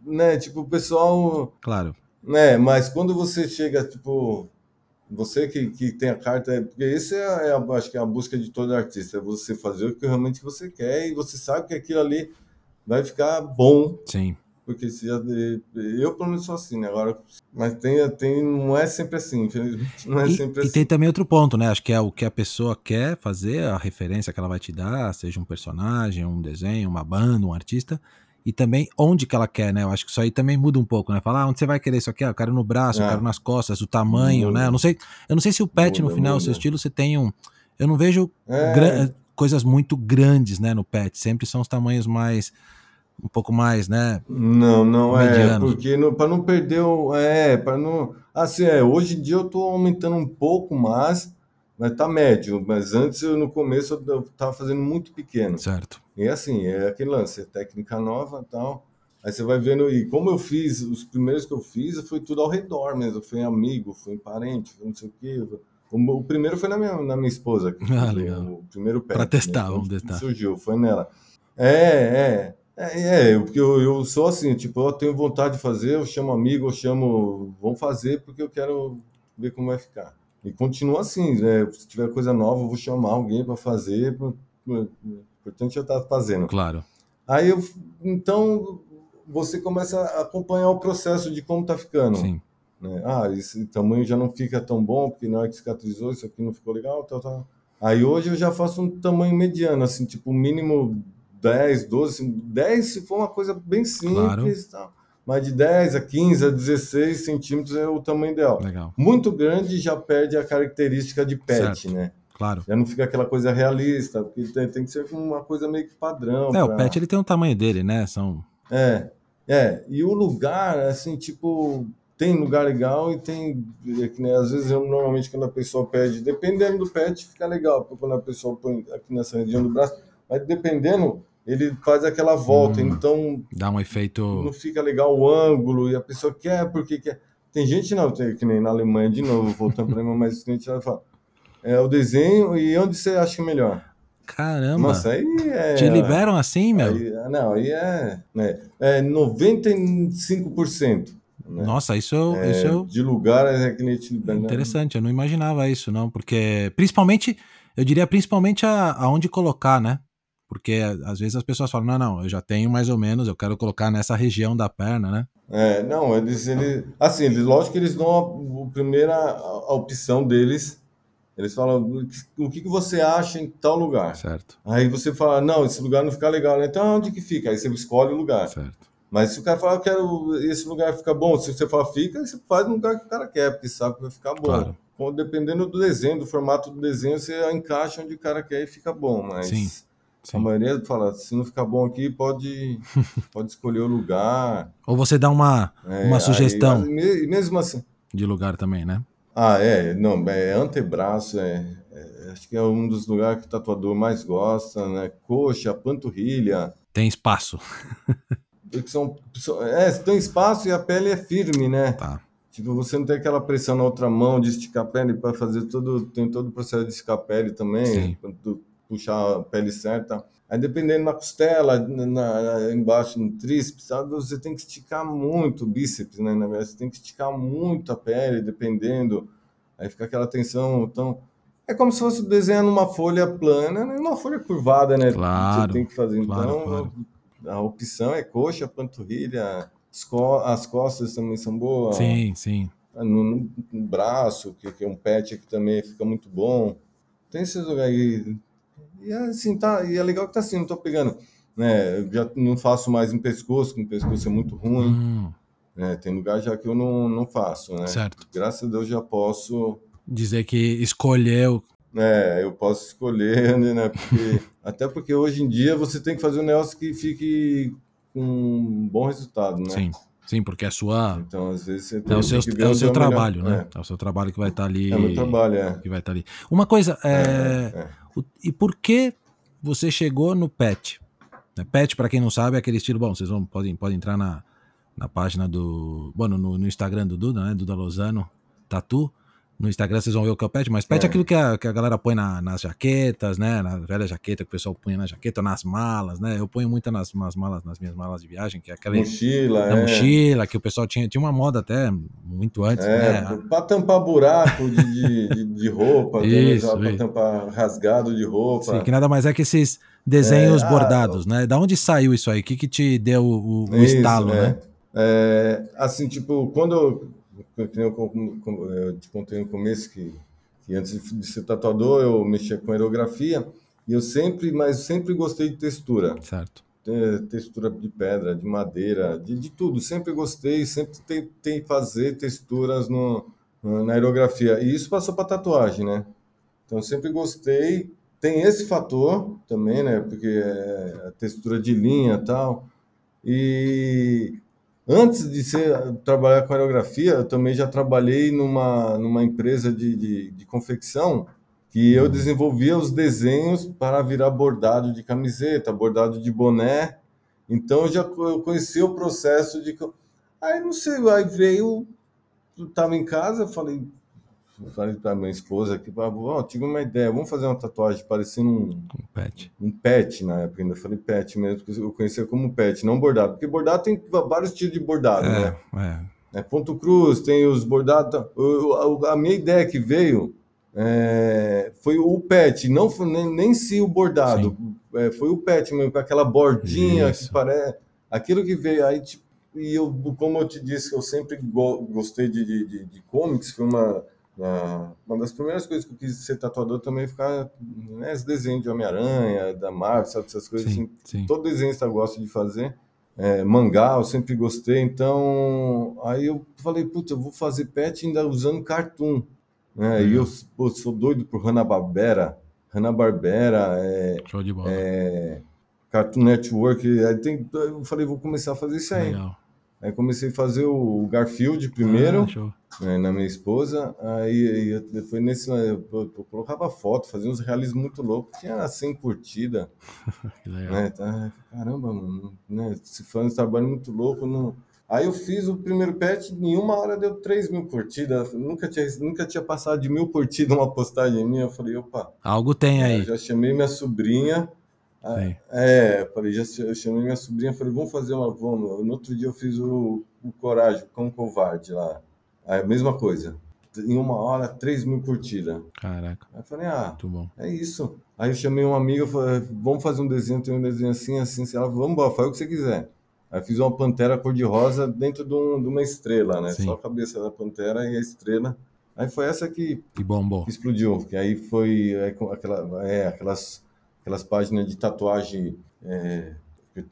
né, tipo, o pessoal... Claro. né? Mas quando você chega, tipo, você que, que tem a carta, é- porque esse é, é a, acho que é a busca de todo artista, é você fazer o que realmente você quer e você sabe que aquilo ali vai ficar bom, Sim. porque se eu pelo menos sou assim, né? Agora, mas tem, tem, não é sempre assim, infelizmente, não é E, sempre e assim. tem também outro ponto, né? Acho que é o que a pessoa quer fazer, a referência que ela vai te dar, seja um personagem, um desenho, uma banda, um artista, e também onde que ela quer, né? Eu acho que isso aí também muda um pouco, né? Falar, ah, onde você vai querer isso aqui? Ah, eu quero no braço, eu É. quero nas costas, o tamanho, Muda. né? Eu não sei, eu não sei se o pet, no Muda, final, o muda. seu estilo, você tem um. Eu não vejo É. gra- coisas muito grandes, né, no pet. Sempre são os tamanhos mais. um pouco mais, né? Não, não é, porque para não perder o. É, para não. Assim, é, hoje em dia eu estou aumentando um pouco mais, mas tá médio. Mas antes, eu, no começo, eu- eu tava fazendo muito pequeno. Certo. E assim, é aquele lance, é técnica nova e tal. Aí você vai vendo, e como eu fiz, os primeiros que eu fiz, foi tudo ao redor mesmo. Foi em amigo, foi em parente, foi não sei o quê. O, o primeiro foi na minha, na minha esposa. Ah, o- legal. O primeiro pé. Pra testar, vamos testar. Surgiu, foi nela. É, é. É, é, porque eu, eu sou assim, tipo, eu tenho vontade de fazer, eu chamo amigo, eu chamo, vamos fazer porque eu quero ver como vai ficar. E continua assim, né? Se tiver coisa nova, eu vou chamar alguém para fazer. O importante eu estar fazendo. Claro. Aí eu, então você começa a acompanhar o processo de como tá ficando. Sim. né? Ah, esse tamanho já não fica tão bom, porque na hora que cicatrizou, isso aqui não ficou legal, tal, tal. Aí hoje eu já faço um tamanho mediano, assim, tipo, mínimo 10, 12, assim, 10 se for uma coisa bem simples, Claro. tal. mas de 10 a 15 a 16 centímetros é o tamanho ideal. Legal. Muito grande já perde a característica de pet, Certo. né? Claro. Já não fica aquela coisa realista, porque tem, tem que ser uma coisa meio que padrão. É, o pra- pet ele tem um tamanho dele, né? São. é, é. E o lugar, assim, tipo, tem lugar legal e tem. é que, né, às vezes, eu, normalmente, quando a pessoa pede, dependendo do pet, fica legal, porque quando a pessoa põe aqui nessa região do braço, mas dependendo, ele faz aquela volta, Hum. então Dá um efeito. não fica legal o ângulo e a pessoa quer porque quer. Tem gente, não, tem, que nem na Alemanha, de novo, voltando para mas a gente vai falar. É o desenho e onde você acha melhor? Caramba! Nossa, aí é. Te liberam assim, meu? Aí, não, aí é, né, é 95%. Né? Nossa, isso, eu- É, isso eu. De lugar é que nem te libera, né? Interessante, eu não imaginava isso, não, porque principalmente, eu diria principalmente a, aonde colocar, né? Porque às vezes as pessoas falam, não, não, eu já tenho mais ou menos, eu quero colocar nessa região da perna, né? É, não, eles, eles assim, eles, lógico que eles dão a, a primeira opção deles. Eles falam o que, que você acha em tal lugar. Certo, Aí você fala, não, esse lugar não fica legal, né? Então onde que fica? Aí você escolhe o lugar. certo. Mas se o cara falar, eu quero esse lugar ficar bom, se você fala fica, você faz no lugar que o cara quer, porque sabe que vai ficar bom. Claro. Bom, dependendo do desenho, do formato do desenho, você encaixa onde o cara quer e fica bom. Mas Sim, a sim. maioria fala, se não ficar bom aqui, pode, pode escolher o lugar. Ou você dá uma, É, uma aí, sugestão e mesmo assim. de lugar também, né? Ah, é, não, é antebraço, é, é, acho que é um dos lugares que o tatuador mais gosta, né? Coxa, panturrilha. Tem espaço. porque São, são- é, tem espaço e a pele é firme, né? Tá. Tipo, você não tem aquela pressão na outra mão de esticar a pele para fazer todo. Tem todo o processo de esticar a pele também, Sim. quando tu puxar a pele certa. Aí dependendo na costela, na, na- embaixo no tríceps, sabe? você tem que esticar muito o bíceps, né? Na verdade, você tem que esticar muito a pele, dependendo. Aí fica aquela tensão. Então, é como se fosse desenhar numa folha plana, né? Uma folha curvada, né? Claro, Você tem que fazer. claro, então, claro. a opção é coxa, panturrilha, as co- as costas também são boas. Sim, sim. No, no- no braço, que, que é um pet que também fica muito bom. Tem esses lugares aí. E é assim, tá, e é legal que tá assim, não tô pegando. Né, eu já não faço mais em pescoço, que o pescoço é muito ruim. Hum, né, tem lugar já que eu não, não faço, né? certo. Graças a Deus já posso. Dizer que escolheu. É, eu posso escolher, né? Porque, até porque hoje em dia você tem que fazer um negócio que fique com um bom resultado, né? Sim, Sim, porque é sua. Então, às vezes, você É tem, o seu, tem que ver é o seu é melhor. trabalho, né? É o seu trabalho que vai estar ali. É, é meu trabalho, é. Que vai estar ali. Uma coisa, é, É, é. E por que você chegou no pet? Né, Pet, para quem não sabe, é aquele estilo. Bom, vocês vão, podem, podem entrar na, na página do. Bom, no, no Instagram do Duda, né? Duda Lozano, Tatu. No Instagram vocês vão ver o que é o pet, mas pet é, É. aquilo que a, que a galera põe na- nas jaquetas, né? Na velha jaqueta que o pessoal punha na jaqueta, nas malas, né? Eu ponho muito nas, nas malas, nas minhas malas de viagem, que é aquela Mochila, é. mochila, que o pessoal tinha, tinha uma moda até muito antes, É, né? para tampar buraco de, de, de, roupa, Isso, para isso. tampar rasgado de roupa. Sim, que nada mais é que esses desenhos É, ah, bordados, né? Da onde saiu isso aí? O que, que te deu o, o Isso, estalo, é. né? É, assim, tipo, quando eu, nem eu, te contei no começo que, que antes de- ser tatuador eu mexia com aerografia e eu sempre, mas sempre gostei de textura, Certo. Te- textura de pedra, de madeira, de, de tudo. Sempre gostei, sempre tentei fazer texturas no, na aerografia e isso passou para tatuagem, né? Então sempre gostei. Tem esse fator também, né? Porque é a textura de linha e tal. E antes de ser, trabalhar com aerografia, eu também já trabalhei numa, numa empresa de, de, de confecção que eu desenvolvia os desenhos para virar bordado de camiseta, bordado de boné. Então eu já eu conhecia o processo de. Aí não sei, aí veio. Eu estava em casa, eu falei, falei para minha esposa que ó, tive uma ideia, vamos fazer uma tatuagem parecendo um, Um pet. um pet na época, ainda falei pet mesmo, porque eu conhecia como pet, não bordado, porque bordado tem vários tipos de bordado, né? É, é. É ponto cruz, tem os bordados. A minha ideia que veio é, foi o pet, não foi nem, nem se o bordado, é, foi o pet mesmo, com aquela bordinha Isso. que parece. Aquilo que veio aí, tipo, e eu, como eu te disse, eu sempre go- gostei de, de, de, de comics, foi uma, uma, uma das primeiras coisas que eu quis ser tatuador também, ficar né, esse desenho de Homem-Aranha, da Marvel, sabe, essas coisas Sim, assim, sim. todo desenhista gosta de fazer. É, mangá, eu sempre gostei. Então, aí eu falei, putz, eu vou fazer pet ainda usando cartoon. Né? E eu pô, sou doido por Hanna-Barbera. Hanna-Barbera, é, Show de bola. é, Cartoon Network. Aí tem, eu falei, vou começar a fazer isso aí. Legal. Aí comecei a fazer o Garfield primeiro Ah, né, na minha esposa. Aí, aí eu- depois nesse eu, eu- eu colocava foto, fazia uns realismos muito loucos. Tinha 100 curtidas. Que legal. Né? Tá, caramba, mano, né? Se faz um trabalho muito louco. Não... Aí eu fiz o primeiro pet, em uma hora deu 3 mil curtidas. Nunca tinha, nunca tinha passado de mil curtidas uma postagem minha. Eu falei, opa, Algo tem eu aí. já chamei minha sobrinha. Ah. É, eu falei, já eu chamei minha sobrinha, falei, vamos fazer uma. Vamos. No outro dia eu fiz o, o Coragem, o Cão Covarde lá. Aí a mesma coisa. Em uma hora, 3 mil curtidas. Caraca, Aí eu falei, ah, é isso. Aí eu chamei uma amiga, falei, vamos fazer um desenho, tem um desenho assim, assim, assim. Ela falou, vamos embora, faz o que você quiser. Aí fiz uma pantera cor-de-rosa dentro de, um- de uma estrela, né? Sim. Só a cabeça da pantera e a estrela. Aí foi essa que E bombou. que explodiu, que aí foi é, com aquela, é, aquelas, aquelas páginas de tatuagem. é,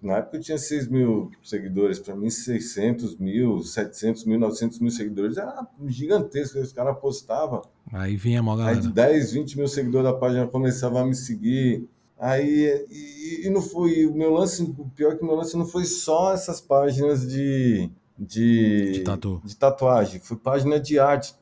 na época eu tinha 6 mil seguidores, para mim 600 mil, 700 mil, 900 mil seguidores, era gigantesco, os caras postavam. Aí vinha mó Aí de galera. 10, 20 mil seguidores da página começavam a me seguir. Aí, e, e não foi, o meu lance, o pior é que o meu lance não foi só essas páginas de, de, De tatu. de tatuagem, foi página de arte,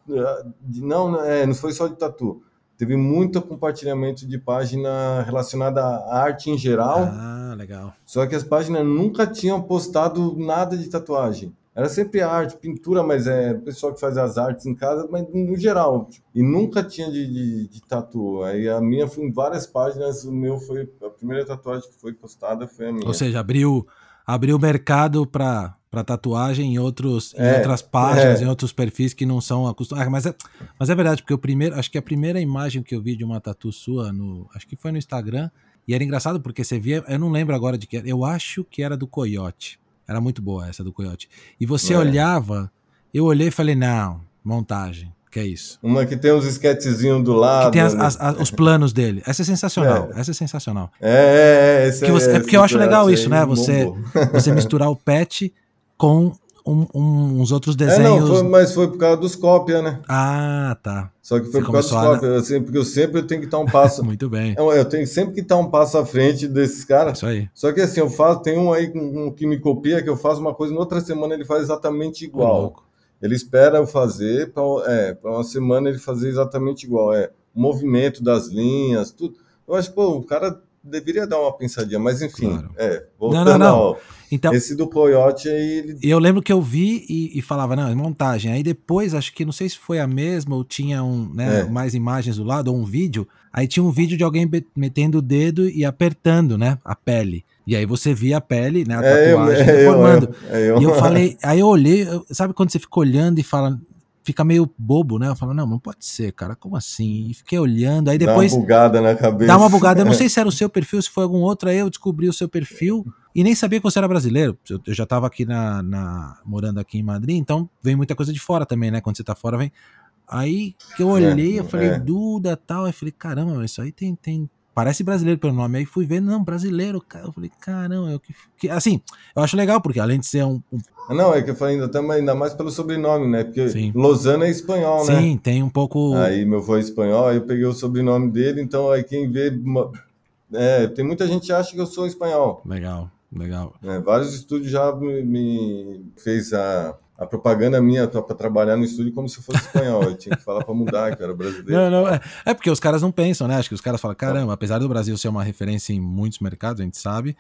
de, não, não, é, não foi só de tatu. Teve muito compartilhamento de página relacionada à arte em geral, Ah, legal. só que as páginas nunca tinham postado nada de tatuagem. Era sempre arte, pintura, mas é o pessoal que faz as artes em casa, mas no geral. E nunca tinha de, de, de tatu. Aí a minha foi em várias páginas, o meu foi. A primeira tatuagem que foi postada foi a minha. Ou seja, abriu abriu mercado para para tatuagem em outros em É, outras páginas, é. em outros perfis que não são acostumados. Ah, mas é, mas é verdade, porque o primeiro, acho que a primeira imagem que eu vi de uma tatu sua no, acho que foi no Instagram, e era engraçado porque você via, eu não lembro agora de que era, eu acho que era do Coyote. Era muito boa essa do Coyote. E você É. olhava, eu olhei e falei, não, montagem, que é isso. Uma que tem uns esquetezinhos do lado. Que tem as- né? as- as- os planos dele. Essa é sensacional. Essa é sensacional. É, é, é. Que você- é porque eu acho legal isso, né? Você- bombou. Você misturar o pet com um, um, uns outros É, desenhos. não, foi- mas foi por causa dos cópia, né? Ah, tá. Só que foi Você por causa dos começou a- cópia, assim, porque eu sempre tenho que estar um passo. Muito bem. eu, eu tenho sempre que estar um passo à frente desses caras. Isso aí. Só que assim, eu faço, tem um aí um, que me copia, que eu faço uma coisa, na outra semana ele faz exatamente igual. Ele espera eu fazer, para é, pra uma semana ele fazer exatamente igual. É, o movimento das linhas, tudo. Eu acho, pô, o cara deveria dar uma pensadinha, mas enfim, Claro. é, Não, voltando não, não. ao- Então, esse do Coyote aí, ele eu lembro que eu vi e, e falava, não, é montagem. Aí depois, acho que não sei se foi a mesma ou tinha um, né, É. mais imagens do lado ou um vídeo. Aí tinha um vídeo de alguém metendo o dedo e apertando, né, a pele. E aí você via a pele, né, a é eu, tatuagem eu, deformando. é eu. E eu falei, aí eu olhei, eu- sabe quando você fica olhando e fala, fica meio bobo, né? Eu falo, não, não pode ser, cara, como assim? E fiquei olhando, aí Dá depois uma bugada na cabeça. dá uma bugada. Eu não sei se era o seu perfil, se foi algum outro, aí eu descobri o seu perfil e nem sabia que você era brasileiro. Eu, eu já tava aqui na, na- morando aqui em Madrid, então vem muita coisa de fora também, né? Quando você tá fora, vem. Aí que eu olhei, É, eu falei, é. Duda tal. Aí falei, caramba, isso aí tem, tem. Parece brasileiro pelo nome. Aí fui ver, não, brasileiro. cara. Eu falei, caramba, eu que, que- assim, eu acho legal, porque além de ser um. um- Não, é que eu falei ainda, também, ainda mais pelo sobrenome, né? Porque Sim. Lozano é espanhol, né? sim, tem um pouco. Aí meu avô é espanhol, aí eu peguei o sobrenome dele, então aí quem vê. uma- É, tem muita gente que acha que eu sou espanhol. Legal, legal. né? Vários estúdios já me, me fez a, a propaganda minha para trabalhar no estúdio como se fosse espanhol. Eu tinha que falar para mudar, que era brasileiro. Não, não, é, é porque os caras não pensam, né? Acho que os caras falam, caramba, apesar do Brasil ser uma referência em muitos mercados, a gente sabe,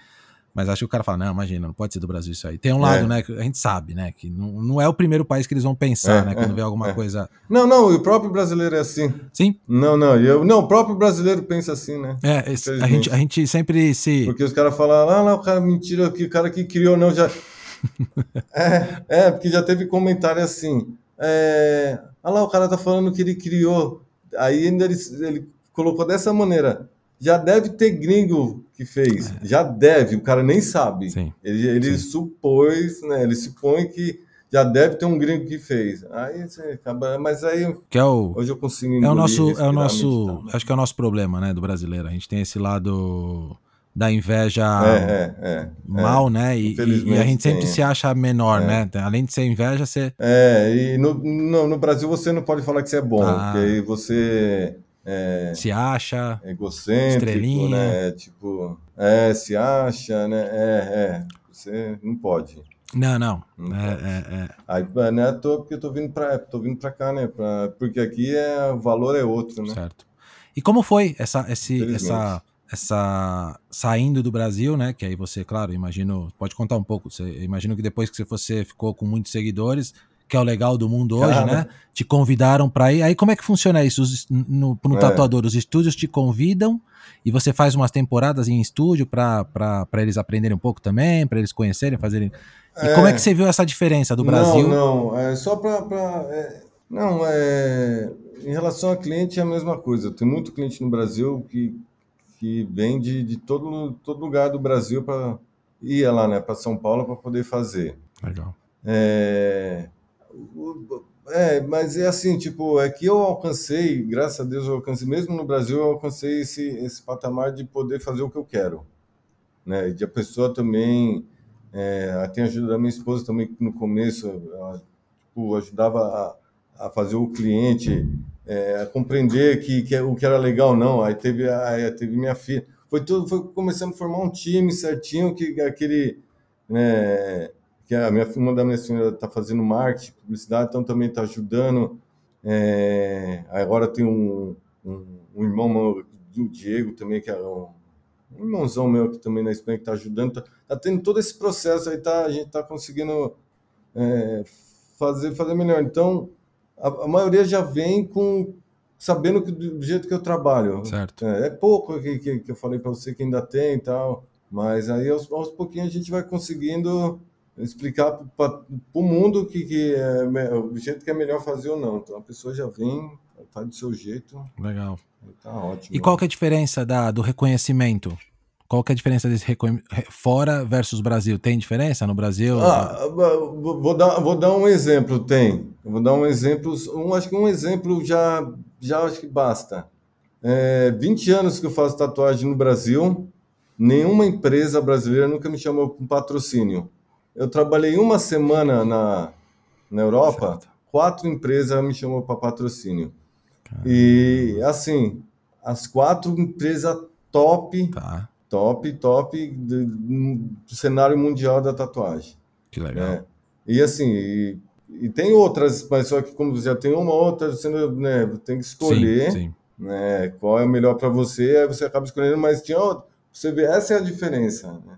mas acho que o cara fala, não, imagina, não pode ser do Brasil isso aí. Tem um lado, É. né, que a gente sabe, né, que não, não é o primeiro país que eles vão pensar, É, né, quando é, vê alguma é. coisa. Não, não, o próprio brasileiro é assim. Sim, Não, não, eu, não, o próprio brasileiro pensa assim, né? é, esse- a, gente, a gente sempre se... Porque os caras falam, ah, lá, o cara, mentira, que o cara que criou, não, já. é, é, porque já teve comentário assim. É, ah lá, o cara tá falando que ele criou. Aí ainda ele, ele colocou dessa maneira. Já deve ter gringo que fez. Já deve, o cara nem sabe. Sim, Ele, ele Sim. supôs, né? Ele supõe que já deve ter um gringo que fez. Aí você acaba. Mas aí que é o... hoje eu consigo É o nosso, é o nosso, acho que é o nosso problema, né, do brasileiro. A gente tem esse lado da inveja É, é, é. mal, né, e, e- a gente sempre tem. se acha menor, É. né. Além de ser inveja, você... É, e no, no, no Brasil você não pode falar que você é bom, Ah. porque aí você é se acha, egocêntrico, Estrelinha. né? Tipo, é, se acha, né? É, é. Você não pode. não, não, Não é, é, é. Aí não é à toa porque eu tô vindo pra, tô vindo pra cá, né? Pra, porque aqui é, o valor é outro, né? Certo. E como foi essa, esse, essa, essa saindo do Brasil, né? Que aí você, claro, imagino, pode contar um pouco. Você, imagino que depois que você ficou com muitos seguidores, que é o legal do mundo hoje, Cara. né? Te convidaram para ir. Aí como é que funciona isso? Os, no, no É. tatuador, os estúdios te convidam e você faz umas temporadas em estúdio para eles aprenderem um pouco também, para eles conhecerem, fazerem. E como é que você viu essa diferença do Brasil? Não, não, é só para. É, não, é. Em relação a cliente é a mesma coisa. Tem muito cliente no Brasil que, que vem de, de todo, todo lugar do Brasil para ir lá, né, para São Paulo para poder fazer. Legal. É, é, mas é assim, tipo, é que eu alcancei, graças a Deus eu alcancei, mesmo no Brasil, eu alcancei esse, esse patamar de poder fazer o que eu quero, né? E de a pessoa também, é, tem a ajuda da minha esposa também, que no começo, ela, tipo, ajudava a, a fazer o cliente é, a compreender que, que o que era legal não. Aí teve, aí teve minha filha, foi tudo, foi começando a formar um time certinho que aquele, né? Que a minha uma da minha senhora está fazendo marketing, publicidade, então também está ajudando. É, agora tem um, um, um irmão meu, do Diego também, que é um, um irmãozão meu que também na Espanha que está ajudando. Tá, tá tendo todo esse processo aí, tá, a gente está conseguindo é, fazer, fazer melhor. Então, a, a maioria já vem com sabendo que, do jeito que eu trabalho. Certo. É, é pouco que, que, que eu falei para você que ainda tem e tal, mas aí aos, aos pouquinhos a gente vai conseguindo explicar para o mundo que, que é o jeito que é melhor fazer ou não. Então a pessoa já vem, tá do seu jeito, Legal. tá ótimo. E qual que é a diferença da, do reconhecimento? Qual que é a diferença desse reconhe- re- fora versus Brasil? Tem diferença no Brasil? Ah, vou vou dar, vou dar um exemplo, tem. Eu Vou dar um exemplo, um, acho que um exemplo já, já acho que basta. É, 20 anos que eu faço tatuagem no Brasil, nenhuma empresa brasileira nunca me chamou para um patrocínio. Eu trabalhei uma semana na, na Europa, certo. quatro empresas me chamou para patrocínio. Caramba. E assim, as quatro empresas top, tá. top, top do, do, cenário mundial da tatuagem. Que legal. Né? E assim, e, e, tem outras, mas só que como já tem uma outra, você né, tem que escolher sim, sim. Né, qual é o melhor para você, aí você acaba escolhendo, mas tinha você vê, essa é a diferença. Né?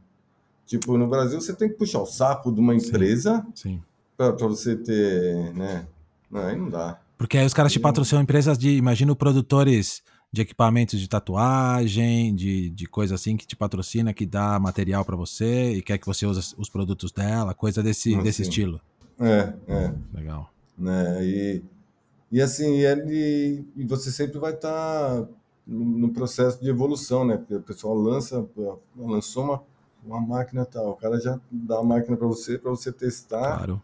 Tipo, no Brasil você tem que puxar o saco de uma empresa para você ter, né? Não, aí não dá. Porque aí os caras te patrocinam empresas de, imagino, produtores de equipamentos de tatuagem, de, de coisa assim que te patrocina, que dá material para você e quer que você use os produtos dela, coisa desse, assim. desse estilo. É, é. Legal. Né? E, e assim, ele, e você sempre vai estar tá no processo de evolução, né? Porque o pessoal lança, lançou uma, uma máquina tal, o cara já dá a máquina para você, para você testar. Claro.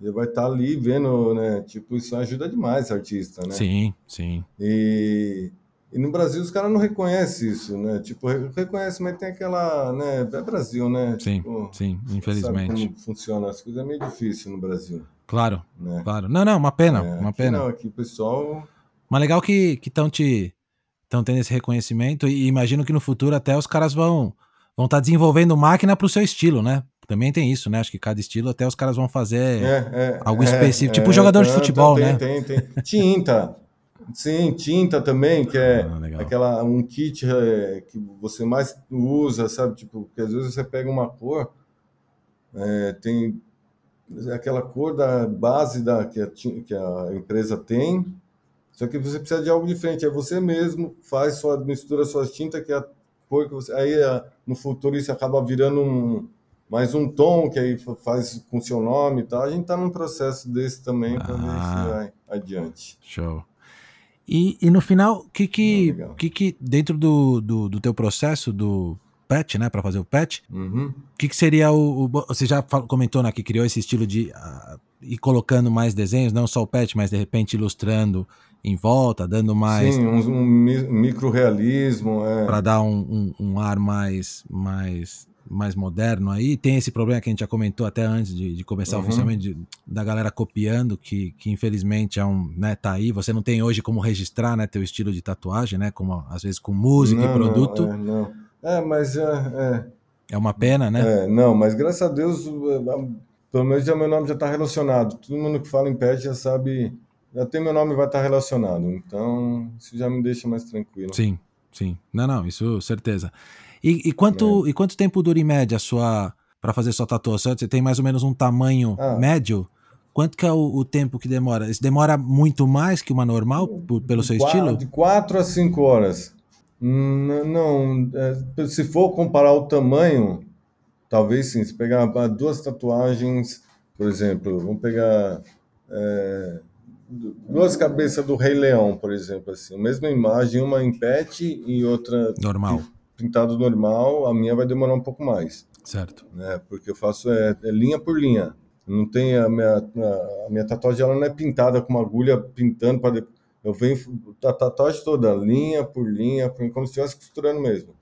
Ele vai estar tá ali vendo, né? Tipo, isso ajuda demais artista, né? Sim, sim. E e no Brasil os caras não reconhecem isso, né? Tipo, reconhece, mas tem aquela, né? É Brasil, né? Sim, tipo, sim, infelizmente. Sabe como funciona as coisas, é meio difícil no Brasil. Claro, né? claro. Não, não, uma pena, é, uma pena. Não, aqui o pessoal... Mas legal que estão te... Estão tendo esse reconhecimento e imagino que no futuro até os caras vão vão estar tá desenvolvendo máquina para o seu estilo, né? Também tem isso, né? Acho que cada estilo até os caras vão fazer é, é, algo é, específico, tipo jogador de futebol, tem, né? Tem, tem, tem. Tinta. Sim, tinta também, que é ah, aquela um kit é, que você mais usa, sabe? Tipo, porque às vezes você pega uma cor, é, tem aquela cor da base da que a, que a empresa tem, só que você precisa de algo diferente. É você mesmo faz sua mistura suas tintas que é a cor que você aí no futuro isso acaba virando um mais um tom que aí faz com seu nome e tal. A gente está num processo desse também para ah, ver se vai adiante. Show. E, e no final, o que que, ah, que que dentro do, do, do, teu processo do patch, né, para fazer o patch, o uhum. que que seria o, o, você já comentou, né, que criou esse estilo de uh, ir colocando mais desenhos, não só o patch, mas de repente ilustrando em volta, dando mais Sim, um, um micro realismo, é. para dar um, um, um ar mais mais mais moderno aí. Tem esse problema que a gente já comentou até antes de, de começar uhum. oficialmente, de, da galera copiando, que, que infelizmente é um, né, tá aí. Você não tem hoje como registrar, né, teu estilo de tatuagem, né, como às vezes com música não, e produto. Não, é, não. é mas é, é, é. uma pena, né? É, não, mas graças a Deus, é, pelo menos já meu nome já está relacionado. Todo mundo que fala em pet já sabe, já tem meu nome vai estar relacionado. Então, isso já me deixa mais tranquilo. Sim, sim. Não, não, isso certeza. E, e quanto, é. e quanto tempo dura em média a sua para fazer sua tatuação? Você tem mais ou menos um tamanho ah. médio? Quanto que é o, o, tempo que demora? Isso demora muito mais que uma normal por, pelo seu quatro, estilo? De 4 a 5 horas. Não, não é, se for comparar o tamanho, talvez sim. Se pegar duas tatuagens, por exemplo, vamos pegar é, duas cabeças do Rei Leão, por exemplo, assim, a mesma imagem, uma em pet e outra normal pintado normal, a minha vai demorar um pouco mais. Certo. Né? Porque eu faço é, é linha por linha. Não tem a minha, a minha tatuagem, ela não é pintada com uma agulha pintando para eu venho a tatuagem toda, linha por linha, por, como se estivesse costurando mesmo.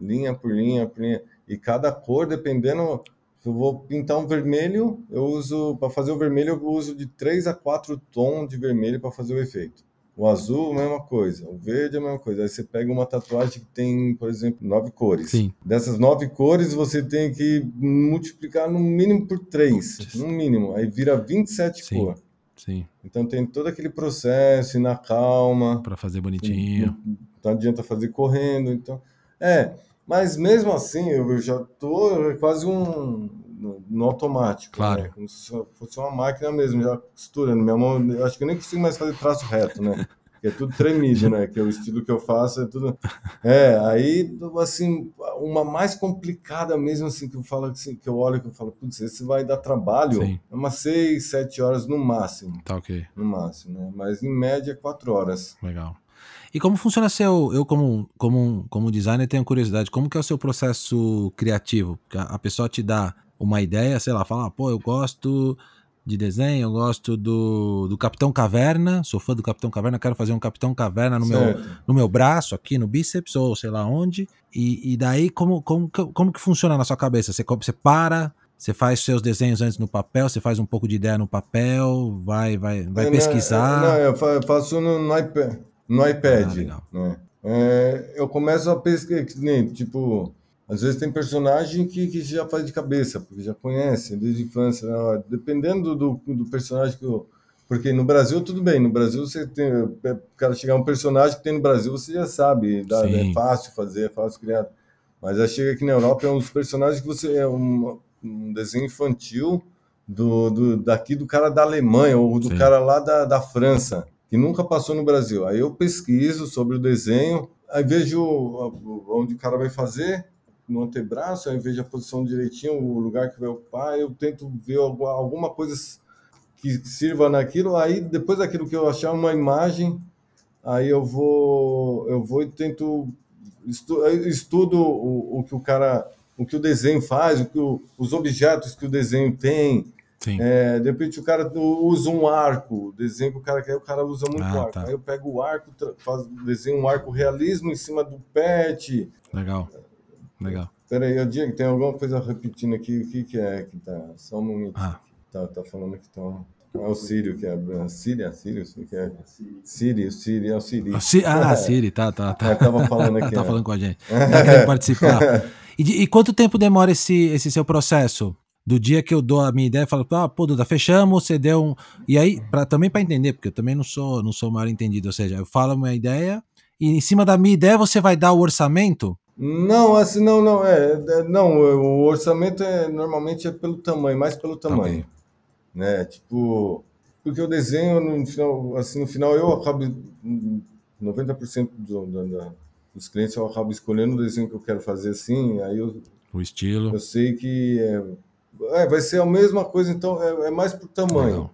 Linha por linha por linha. E cada cor, dependendo, eu vou pintar um vermelho, eu uso, para fazer o vermelho, eu uso de 3 a 4 tons de vermelho para fazer o efeito. O azul, a mesma coisa. O verde, a mesma coisa. Aí você pega uma tatuagem que tem, por exemplo, nove cores. Sim. Dessas nove cores, você tem que multiplicar no mínimo por três. Putz. No mínimo. Aí vira 27 Sim. cores. Sim. Então tem todo aquele processo, e na calma. Para fazer bonitinho. Não, não adianta fazer correndo. Então, é. Mas mesmo assim, eu já tô quase um no, automático. Claro. Né? Como se fosse uma máquina mesmo, já costurando. Minha mão, eu acho que eu nem consigo mais fazer traço reto, né? Que é tudo tremido, né? Que é o estilo que eu faço, é tudo. É, aí, assim, uma mais complicada mesmo, assim, que eu falo assim, que eu olho que eu falo, putz, esse vai dar trabalho. Sim. É umas seis, sete horas no máximo. Tá ok. No máximo, né? Mas em média, quatro horas. Legal. E como funciona seu. Eu, como, como, como designer, tenho curiosidade. Como que é o seu processo criativo? A pessoa te dá uma ideia, sei lá, falar, pô, eu gosto de desenho, eu gosto do, do Capitão Caverna, sou fã do Capitão Caverna, quero fazer um Capitão Caverna no, meu, no meu braço, aqui no bíceps, ou sei lá onde. E, e daí, como, como, como que funciona na sua cabeça? Você, você para, Você faz seus desenhos antes no papel, você faz um pouco de ideia no papel, vai, vai, vai É, pesquisar. Não, eu fa- faço no, no iPad. No iPad Ah, né? É, eu começo a pesquisar, tipo, às vezes tem personagem que, que já faz de cabeça, porque já conhece desde a infância. né? Dependendo do, do personagem que eu. Porque no Brasil, tudo bem, no Brasil você tem. é, O cara chegar um personagem que tem no Brasil, você já sabe, dá- é fácil fazer, é fácil criar. Mas aí chega aqui na Europa, é um dos personagens que você. É um, um desenho infantil do, do, daqui do cara da Alemanha ou do Sim. cara lá da, da França, que nunca passou no Brasil. Aí eu pesquiso sobre o desenho, aí vejo onde o cara vai fazer, no antebraço, aí vejo a posição direitinho, o lugar que vai ocupar, eu tento ver algu- alguma coisa que sirva naquilo, aí depois daquilo que eu achar uma imagem, aí eu vou eu vou e tento estu, eu estudo o, o que o cara o que o desenho faz, o que o, os objetos que o desenho tem. É, de repente o cara usa um arco, desenho que o cara quer, o cara usa muito Ah, arco. tá. Aí eu pego o arco, faz, desenho um arco realismo em cima do pet. Legal. Legal. Peraí, eu digo que tem alguma coisa repetindo aqui, o que, que é que tá? Só um momento. Ah, Tá, tá falando que tá. É o Sírio que é. Síria? Sírio? O que é? Sírio, Sírio, é o Sírio. Si- ah, Siri, tá, tá, tá. É, tava falando aqui. tá né? falando com a gente. Tá querendo participar. E, de- e quanto tempo demora esse, esse seu processo? Do dia que eu dou a minha ideia, eu falo, ah, pô, Duda, fechamos, você deu um. E aí, pra, também para entender, porque eu também não sou, não sou mal entendido, ou seja, eu falo a minha ideia e em cima da minha ideia você vai dar o orçamento? Não, assim, não, não, é, é, não, o orçamento é, normalmente é pelo tamanho, mais pelo tamanho, né, tipo, porque o desenho, no final, assim, no final eu acabo, hum, 90% do, da- dos clientes eu acabo escolhendo o desenho que eu quero fazer assim, aí eu, O estilo. eu sei que é, é, vai ser a mesma coisa, então é, é mais por tamanho.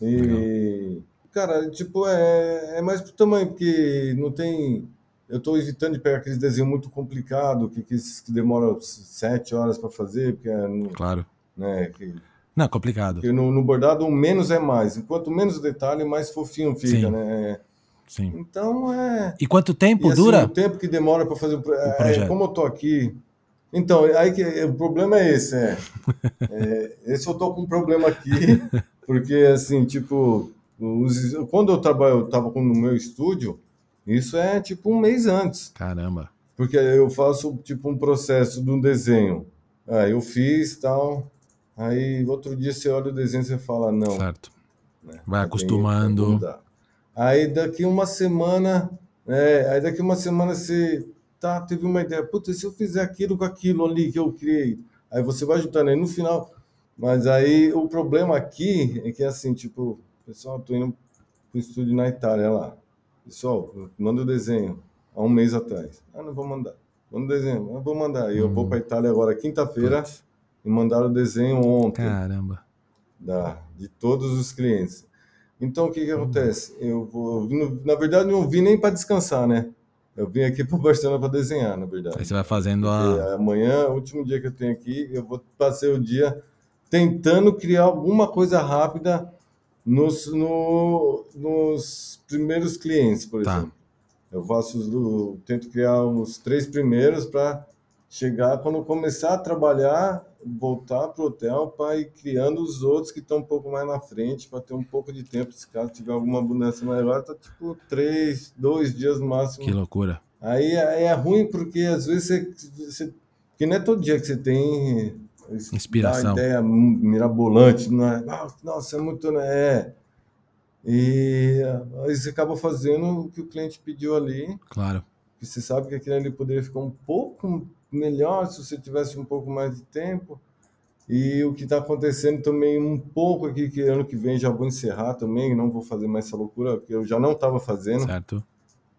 Legal. E, cara, tipo, é, é mais pro tamanho, porque não tem. Eu estou evitando de pegar aqueles desenhos muito complicados, que, que, que demoram sete horas para fazer, porque é, no- Claro. né, que, Não, complicado. que no, no bordado o menos é mais. Enquanto menos detalhe, mais fofinho fica, Sim. né? Sim. Então é. E quanto tempo E, assim, dura? O tempo que demora para fazer o, é, projeto. Como eu tô aqui. Então, aí que o problema é esse, é. É, esse eu tô com um problema aqui, porque assim, tipo, os- quando eu trabalho, eu tava no meu estúdio, isso é tipo um mês antes, Caramba. porque eu faço tipo um processo de um desenho. Ah, eu fiz tal, aí outro dia você olha o desenho e você fala, não, Certo. né? Vai acostumando. Aí daqui uma semana, é, aí daqui uma semana você tá, teve uma ideia, puta, se eu fizer aquilo com aquilo ali que eu criei, aí você vai juntando aí no final. Mas aí o problema aqui é que assim, tipo, pessoal, tô indo pro estúdio na Itália lá. Pessoal, manda o desenho há um mês atrás. Ah, não vou mandar. Manda o desenho, não vou mandar. E eu vou Hum. para Itália agora quinta-feira e mandaram o desenho ontem Caramba. da, de todos os clientes. Então, o que, que Uhum. acontece? Eu vou, na verdade, não vim nem para descansar, né? Eu vim aqui para Barcelona para desenhar, na verdade. Aí você vai fazendo Porque a. amanhã, o último dia que eu tenho aqui, eu vou passar o dia tentando criar alguma coisa rápida nos, no- nos primeiros clientes, por Tá. exemplo. Eu faço do- tento criar os três primeiros para chegar quando começar a trabalhar, voltar pro hotel para ir criando os outros que estão um pouco mais na frente, para ter um pouco de tempo, se caso tiver alguma abundância maior, tá tipo três, dois dias no máximo Que loucura. Aí, aí é ruim porque às vezes você, você. Porque não é todo dia que você tem. Inspiração. Uma ideia mirabolante, não é? Ah, Nossa, é muito. né? É. E aí você acaba fazendo o que o cliente pediu ali, Claro. que você sabe que aquilo ali poderia ficar um pouco melhor se você tivesse um pouco mais de tempo. E o que está acontecendo também um pouco aqui, que ano que vem já vou encerrar também, não vou fazer mais essa loucura, porque eu já não estava fazendo. Certo.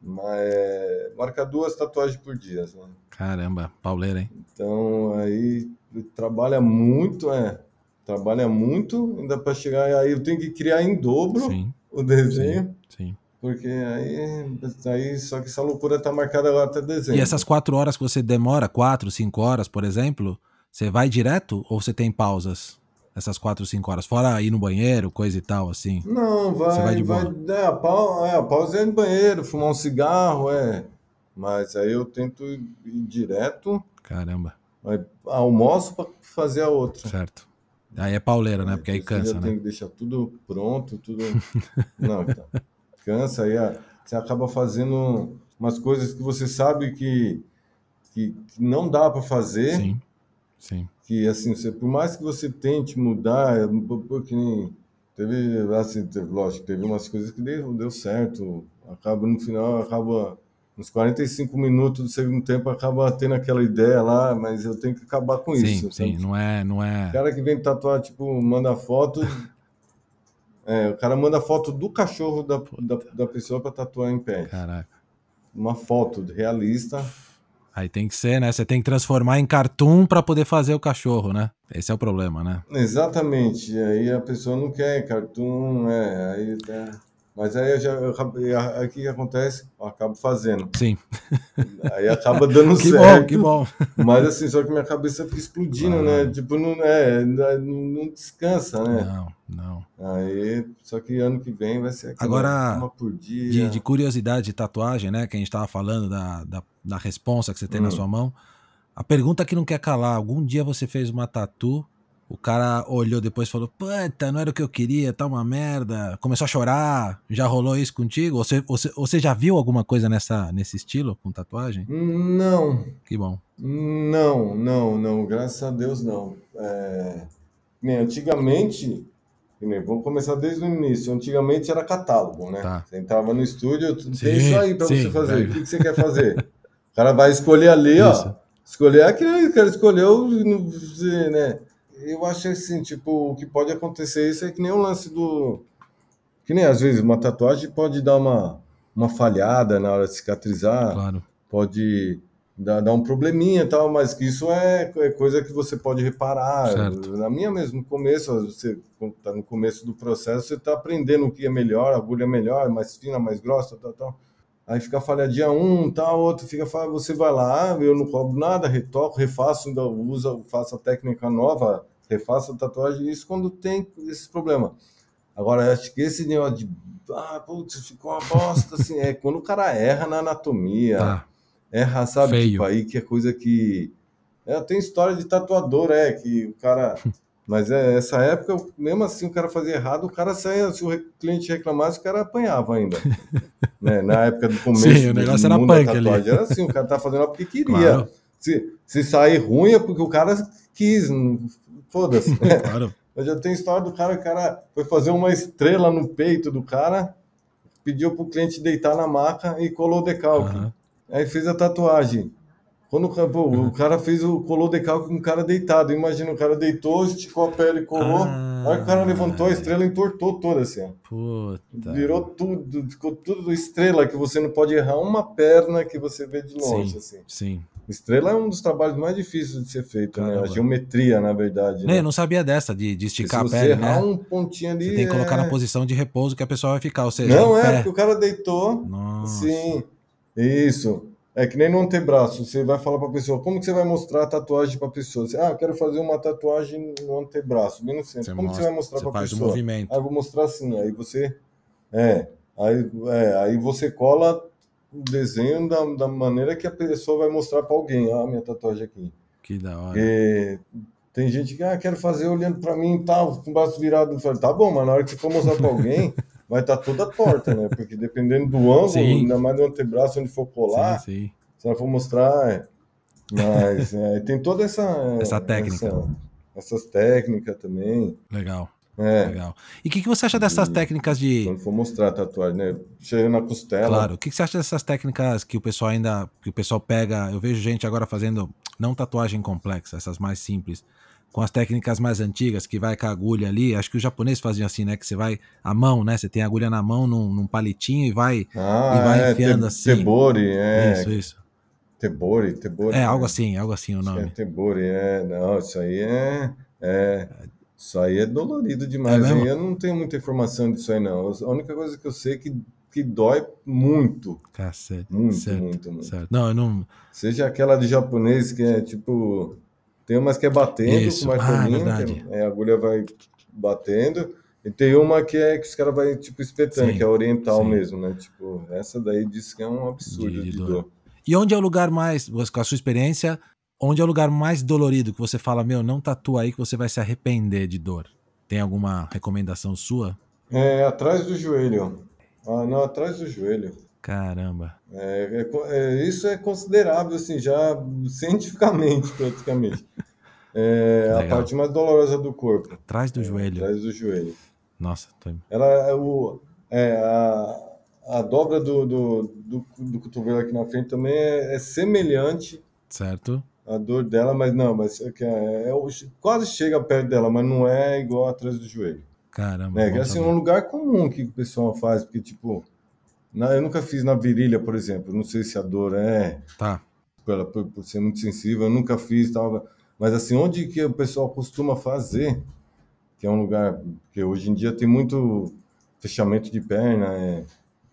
Mas é, marca duas tatuagens por dia, né? Caramba. Pauleira, hein? Então aí trabalha muito, é. Trabalha muito, ainda para chegar aí eu tenho que criar em dobro Sim. o desenho, Sim. Porque aí, aí só que essa loucura tá marcada agora até dezembro. E essas quatro horas que você demora, quatro, cinco horas, por exemplo, você vai direto ou você tem pausas? Essas quatro, cinco horas, fora ir no banheiro, coisa e tal, assim. Não, vai, Você vai vai, de boa. é, a pausa, é, a pausa é no banheiro, fumar um cigarro, é. Mas aí eu tento ir direto Caramba. Aí almoço para fazer a outra. Certo. Aí é pauleira, né? Porque aí cansa, né? Tem que deixar tudo pronto, tudo. Não, então. Cansa, aí ah, você acaba fazendo umas coisas que você sabe que, que, que não dá para fazer. Sim, sim. que assim, você, por mais que você tente mudar, é um nem teve, assim, teve, lógico, teve umas coisas que deu, deu certo, acaba no final, acaba nos 45 minutos do segundo tempo, acaba tendo aquela ideia lá, mas eu tenho que acabar com Sim, isso. sim. sabe? Não é, não O é. cara que vem tatuar, tipo, manda foto, é, o cara manda foto do cachorro da, da, da pessoa para tatuar em pé. Caraca. Uma foto realista, Aí tem que ser, né? Você tem que transformar em cartoon pra poder fazer o cachorro, né? Esse é o problema, né? Exatamente, aí a pessoa não quer cartoon, é, aí tá. Mas aí eu já, o que acontece? Eu acabo fazendo. Sim. Aí acaba dando Que certo. bom, que bom. Mas assim, só que minha cabeça fica explodindo, né? Tipo, não, é, não, não descansa, né? Não, não. Aí, só que ano que vem vai ser Agora, uma por dia. De, de curiosidade de tatuagem, né? Que a gente tava falando da, da, da responsa que você tem na Hum. sua mão. A pergunta que não quer calar: algum dia você fez uma tatu, o cara olhou depois e falou: Puta, não era o que eu queria, tá uma merda. Começou a chorar. Já rolou isso contigo? Você, você, você já viu alguma coisa nessa, nesse estilo com tatuagem? Não, Que bom. não, não, não, graças a Deus não. É, nem antigamente, nem, vamos começar desde o início. Antigamente era catálogo, né? Tá. Você entrava no estúdio, tem Sim, isso aí para sim, você fazer. pega. O que, que você quer fazer? O cara vai escolher ali, ó. Isso. Escolher aquele, o cara escolheu, né? Eu acho assim, tipo, o que pode acontecer isso é que nem o lance do. Que nem às vezes uma tatuagem pode dar uma, uma falhada na hora de cicatrizar Claro. pode dar, dar um probleminha e tal, mas que isso é, é coisa que você pode reparar. Certo. Na minha mesmo, no começo, você está no começo do processo, você está aprendendo o que é melhor, a agulha é melhor, mais fina, mais grossa, tal, tal. Aí fica falhadinha um, tal, outro fica falha, você vai lá, eu não cobro nada, retoco, refaço, ainda usa, faço a técnica nova, refaço a tatuagem, isso quando tem esse problema. Agora, acho que esse negócio de, ah, putz, ficou uma bosta, assim, é quando o cara erra na anatomia, Tá. erra, sabe? Feio. Tipo, aí que é coisa que. É, tem história de tatuador, é, que o cara. Mas é, essa época, mesmo assim, o cara fazia errado, o cara saía, se o cliente reclamasse, o cara apanhava ainda. né? Na época do começo Sim, o negócio era punk ali. era assim, o cara tá fazendo porque queria. Claro. Se, se sair ruim é porque o cara quis, não- foda-se. Claro. Eu já tenho história do cara, o cara foi fazer uma estrela no peito do cara, pediu pro cliente deitar na maca e colou o decalque. Aham. Aí fez a tatuagem. Quando o cara, pô, o cara fez o colou decalque com o cara deitado. Imagina, o cara deitou, esticou a pele, colou. Ah. Aí o cara levantou, a estrela entortou toda assim, ó. Puta. Virou tudo, ficou tudo estrela, que você não pode errar uma perna que você vê de longe, Sim. assim. Sim. Estrela é um dos trabalhos mais difíceis de ser feito, né? Caramba. A geometria, na verdade. Nem, Né? eu não sabia dessa, de, de esticar se a você pele, errar né? um pontinho ali. Você tem que colocar é- na posição de repouso que a pessoa vai ficar, ou seja, Não é, pé. porque o cara deitou. Nossa. Sim, isso. É que nem no antebraço. Você vai falar para a pessoa, como que você vai mostrar a tatuagem para a pessoa? Você, ah, eu quero fazer uma tatuagem no antebraço, bem no centro. Você como que você vai mostrar você para a faz o pessoa? movimento. Ah, eu vou mostrar assim. Aí você, é, aí, é, aí você cola o desenho da, da maneira que a pessoa vai mostrar para alguém. Ah, minha tatuagem aqui. Que da hora. Tem gente que, ah, quero fazer olhando para mim e tal, com o braço virado. Eu falo, tá bom, mas na hora que você for mostrar para alguém, vai estar toda torta, né? Porque dependendo do ângulo, Sim. ainda mais no antebraço, onde for colar, sim, sim. se ela for mostrar. é. Mas é, tem toda essa. Essa técnica. essa- essas técnicas também. Legal, É, legal. E o que, que você acha dessas técnicas de. quando for mostrar a tatuagem, né? Chega na costela. Claro, o que, que você acha dessas técnicas que o pessoal ainda. que o pessoal pega. Eu vejo gente agora fazendo. Não tatuagem complexa, essas mais simples. Com as técnicas mais antigas, que vai com a agulha ali. Acho que os japoneses faziam assim, né? Que você vai. A mão, né? Você tem a agulha na mão num, num palitinho e vai. Ah, E vai é, enfiando te- assim. Tebori, é. Isso, isso. Tebori, tebori. É, algo assim, algo assim o que É nome. tebori, é. Não, isso aí é. é isso aí é dolorido É demais. hein? eu não tenho muita informação disso aí, não. A única coisa que eu sei é que, que dói muito. Cacete. Muito, certo, muito, muito. certo. Não, eu não. Seja aquela de japonês que é tipo. Tem umas que é batendo Isso. Ah, verdade. é, a agulha vai batendo. E tem uma que é que os caras vai tipo espetando, Sim, que é oriental sim. mesmo, né? Tipo, essa daí diz que é um absurdo De- de, de dor. dor. E onde é o lugar mais, com a sua experiência, onde é o lugar mais dolorido que você fala, meu, não tatua aí que você vai se arrepender de dor? Tem alguma recomendação sua? É, atrás do joelho. Ah, não, atrás do joelho. Caramba. É, é, é, isso é considerável, assim, já cientificamente, praticamente. É a parte mais dolorosa do corpo. Atrás do é, joelho. Atrás do joelho. Nossa. Tô... Ela é o... É, a, a dobra do, do, do, do, cotovelo aqui na frente também é, semelhante. Certo. A dor dela, mas não, mas é, é, quase chega perto dela, mas não é igual atrás do joelho. Caramba. É, assim, é um lugar comum que o pessoal faz, porque, tipo, na, eu nunca fiz na virilha, por exemplo. Não sei se a dor é. Tá. Por, por, por ser muito sensível, eu nunca fiz, tal. Mas assim, onde que o pessoal costuma fazer, que é um lugar que hoje em dia tem muito fechamento de perna, é,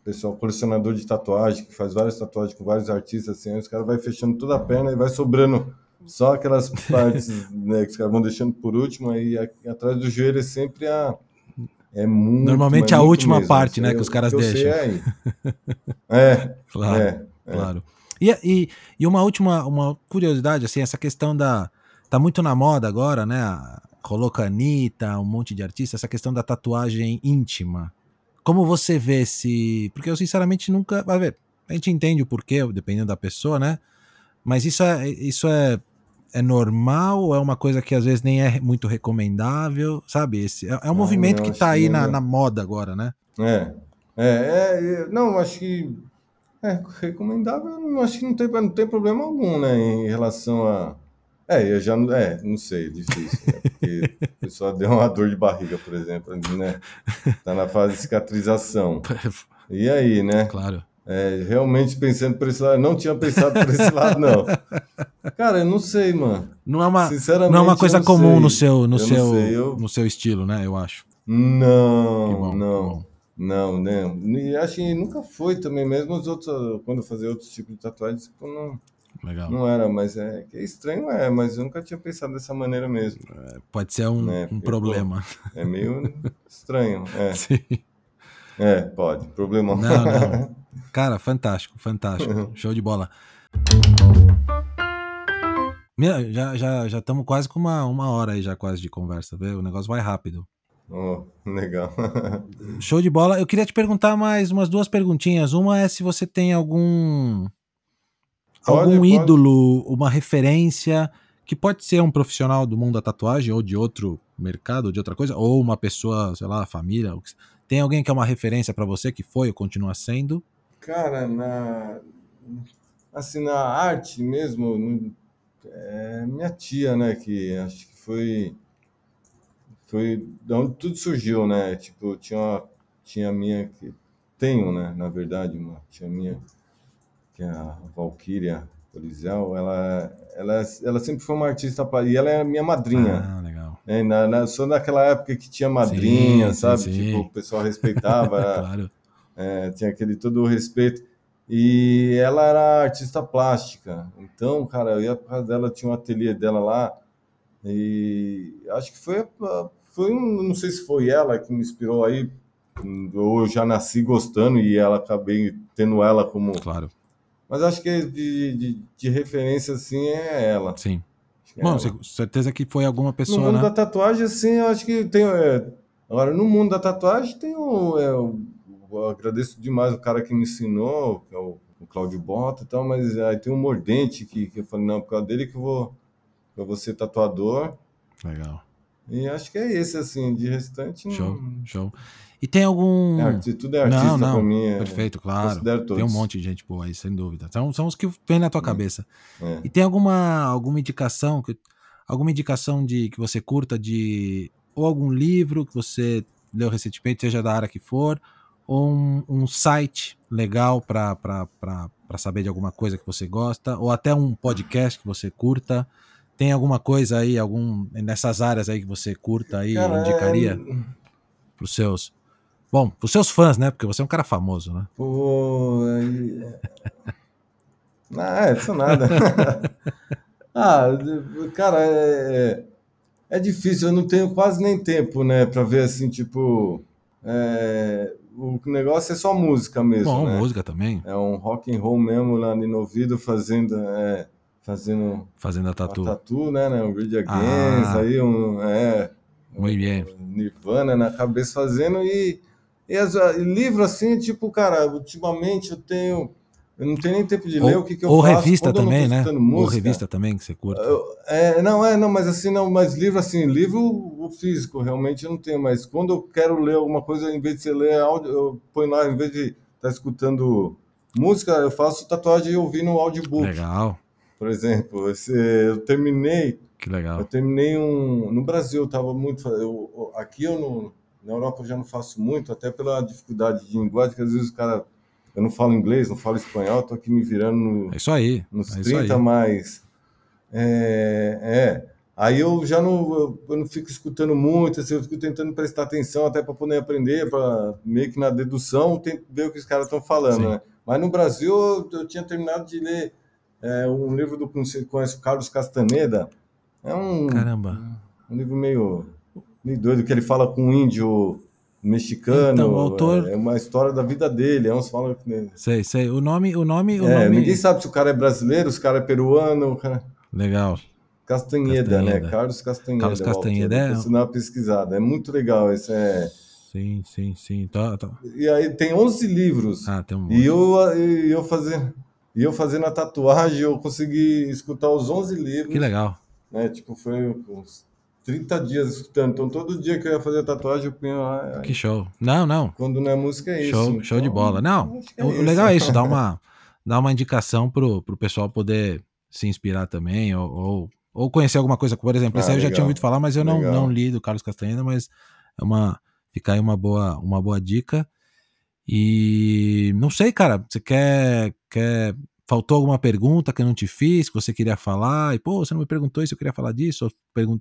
pessoal colecionador de tatuagem, que faz várias tatuagens com vários artistas, assim, os caras vai fechando toda a perna e vai sobrando só aquelas partes né, que os caras vão deixando por último, aí atrás do joelho é sempre a. É muito, Normalmente é a última mesmo, parte, né, que os caras que deixam. É, é, claro, é, claro. E, e, e uma última uma curiosidade, assim, essa questão da. Tá muito na moda agora, né? Rolou com a Anitta, um monte de artistas, essa questão da tatuagem íntima. Como você vê se. Porque eu, sinceramente, nunca. Vai ver, a gente entende o porquê, dependendo da pessoa, né? Mas isso é, isso é, é normal ou é uma coisa que às vezes nem é muito recomendável, sabe? Esse, é, é um movimento não, que está aí na, na, moda agora, né? É. É, é não, acho que. É, recomendável, acho que não tem, não tem problema algum, né? Em relação a é, eu já não, é, não sei, difícil, né? porque a pessoa deu uma dor de barriga, por exemplo, né? Tá na fase de cicatrização. E aí, né? Claro. É, realmente pensando por esse lado, não tinha pensado por esse lado, não. Cara, eu não sei, mano. Não é uma, Sinceramente, não é uma coisa comum sei. no seu, no seu, eu... no seu estilo, né? Eu acho. Não, bom, não. Não, né? E acho que nunca foi também, mesmo os outros, quando eu fazia outros tipos de tatuagens, tipo, não Legal. Não era, mas é, é estranho, é, mas eu nunca tinha pensado dessa maneira mesmo. É, pode ser um, né? um problema. Pô, é meio estranho, é. Sim. É, pode, problema. Não, não. Cara, fantástico, fantástico. Show de bola. Meu, já já já estamos quase com uma, uma hora aí já quase de conversa, viu? O negócio vai rápido. Oh, legal. Show de bola. Eu queria te perguntar mais umas duas perguntinhas. Uma é se você tem algum Pode, algum pode. ídolo, uma referência que pode ser um profissional do mundo da tatuagem ou de outro mercado, de outra coisa, ou uma pessoa, sei lá, família. Tem alguém que é uma referência para você que foi ou continua sendo? Cara, na assim na arte mesmo, é minha tia, né, que acho que foi foi de onde tudo surgiu, né? Tipo, tinha uma, tinha minha que tenho, né, na verdade, uma tia minha que é a Valkyria Polizel, ela, ela, ela sempre foi uma artista e ela é minha madrinha. Ah, legal. É, na, na, só naquela época que tinha madrinha, sim, sabe? Sim, sim. Tipo, o pessoal respeitava. claro. É, tinha aquele todo o respeito. E ela era artista plástica. Então, cara, eu ia por causa dela, tinha um ateliê dela lá. E acho que foi, foi um, não sei se foi ela que me inspirou aí, ou eu já nasci gostando e ela acabei tendo ela como claro mas acho que de, de, de referência, assim, é ela. Sim. É Bom, ela. certeza que foi alguma pessoa, No mundo né? da tatuagem, assim, eu acho que tem... É... Agora, no mundo da tatuagem, tem o... É, eu agradeço demais o cara que me ensinou, que é o, o Cláudio Bota e tal, mas aí tem um Mordente que, que eu falei, não, por causa dele que eu vou, eu vou ser tatuador. Legal. E acho que é esse, assim, de restante... Show, show. E tem algum. É, tudo é artista não, não, pra mim. É... Perfeito, claro. Tem um monte de gente boa aí, sem dúvida. São, são os que vêm na tua hum. cabeça. É. E tem alguma, alguma indicação, que, alguma indicação de que você curta de. Ou algum livro que você leu recentemente, seja da área que for, ou um, um site legal para saber de alguma coisa que você gosta, ou até um podcast que você curta. Tem alguma coisa aí, algum nessas áreas aí que você curta aí, Cara, indicaria é... para os seus Bom, os seus fãs, né? Porque você é um cara famoso, né? Pô, aí... Não, é, isso nada. ah, cara, é, é difícil, eu não tenho quase nem tempo, né, pra ver assim, tipo. É, o negócio é só música mesmo. Bom, né? música também. É um rock and roll mesmo lá no ouvido, fazendo. É, fazendo, fazendo a tatu. A tatu, né? né um Rage Against, ah, aí um. É, muito bem. Nirvana na cabeça fazendo e, e, as, livro assim, tipo, cara, ultimamente eu tenho eu não tenho nem tempo de ler ou, o que, que eu ou faço. revista também, né? Música, ou revista também que você curta. é, não, é, não, mas assim, não, mas livro assim, livro o físico, realmente eu não tenho, mas quando eu quero ler alguma coisa, em vez de você ler áudio, eu ponho lá, em vez de estar tá escutando música, eu faço tatuagem ouvindo audiobook. Legal. Por exemplo, esse, eu terminei. Que legal. Eu terminei um. No Brasil, eu estava muito. Eu, aqui eu não. Na Europa eu já não faço muito, até pela dificuldade de linguagem, que às vezes o cara eu não falo inglês, não falo espanhol, tô aqui me virando no, é isso aí, nos é 30 aí. mais. É, é, Aí eu já não, eu, eu não fico escutando muito, assim, eu fico tentando prestar atenção até para poder aprender, para meio que na dedução ver o que os caras estão falando, Sim. né? Mas no Brasil eu, eu tinha terminado de ler é, um livro do conhece o Carlos Castaneda. É um, Caramba. um livro meio, meio doido que ele fala com um índio mexicano. Então, o autor... É, uma história da vida dele. É uns falam. Sei, sei. O nome... O nome, o é, nome... Ninguém sabe se o cara é brasileiro, se o cara é peruano. Cara... Legal. Castanheda, Castanheda, né? Carlos Castanheda. Carlos Castanheda, é. Vou uma pesquisada. É muito legal. Esse é... Sim, sim, sim. Tá, tá. E aí tem 11 livros. Ah, tem um monte. E eu, e eu fazendo... E eu fazendo a tatuagem, eu consegui escutar os 11 livros. Que legal. Né? Tipo, foi uns 30 dias escutando. Então, todo dia que eu ia fazer tatuagem, eu punha lá. Que show. Não, não. Quando não é música, é show, isso. Show então, de bola. Não, é o isso. legal é isso, dá uma, dá uma indicação pro, pro pessoal poder se inspirar também, ou, ou, ou conhecer alguma coisa. Por exemplo, ah, esse aí eu já tinha ouvido falar, mas eu não, não li do Carlos Castaneda, mas é uma. Fica aí uma boa, uma boa dica. E não sei, cara, você quer, quer faltou alguma pergunta que eu não te fiz, que você queria falar, e pô, você não me perguntou se eu queria falar disso,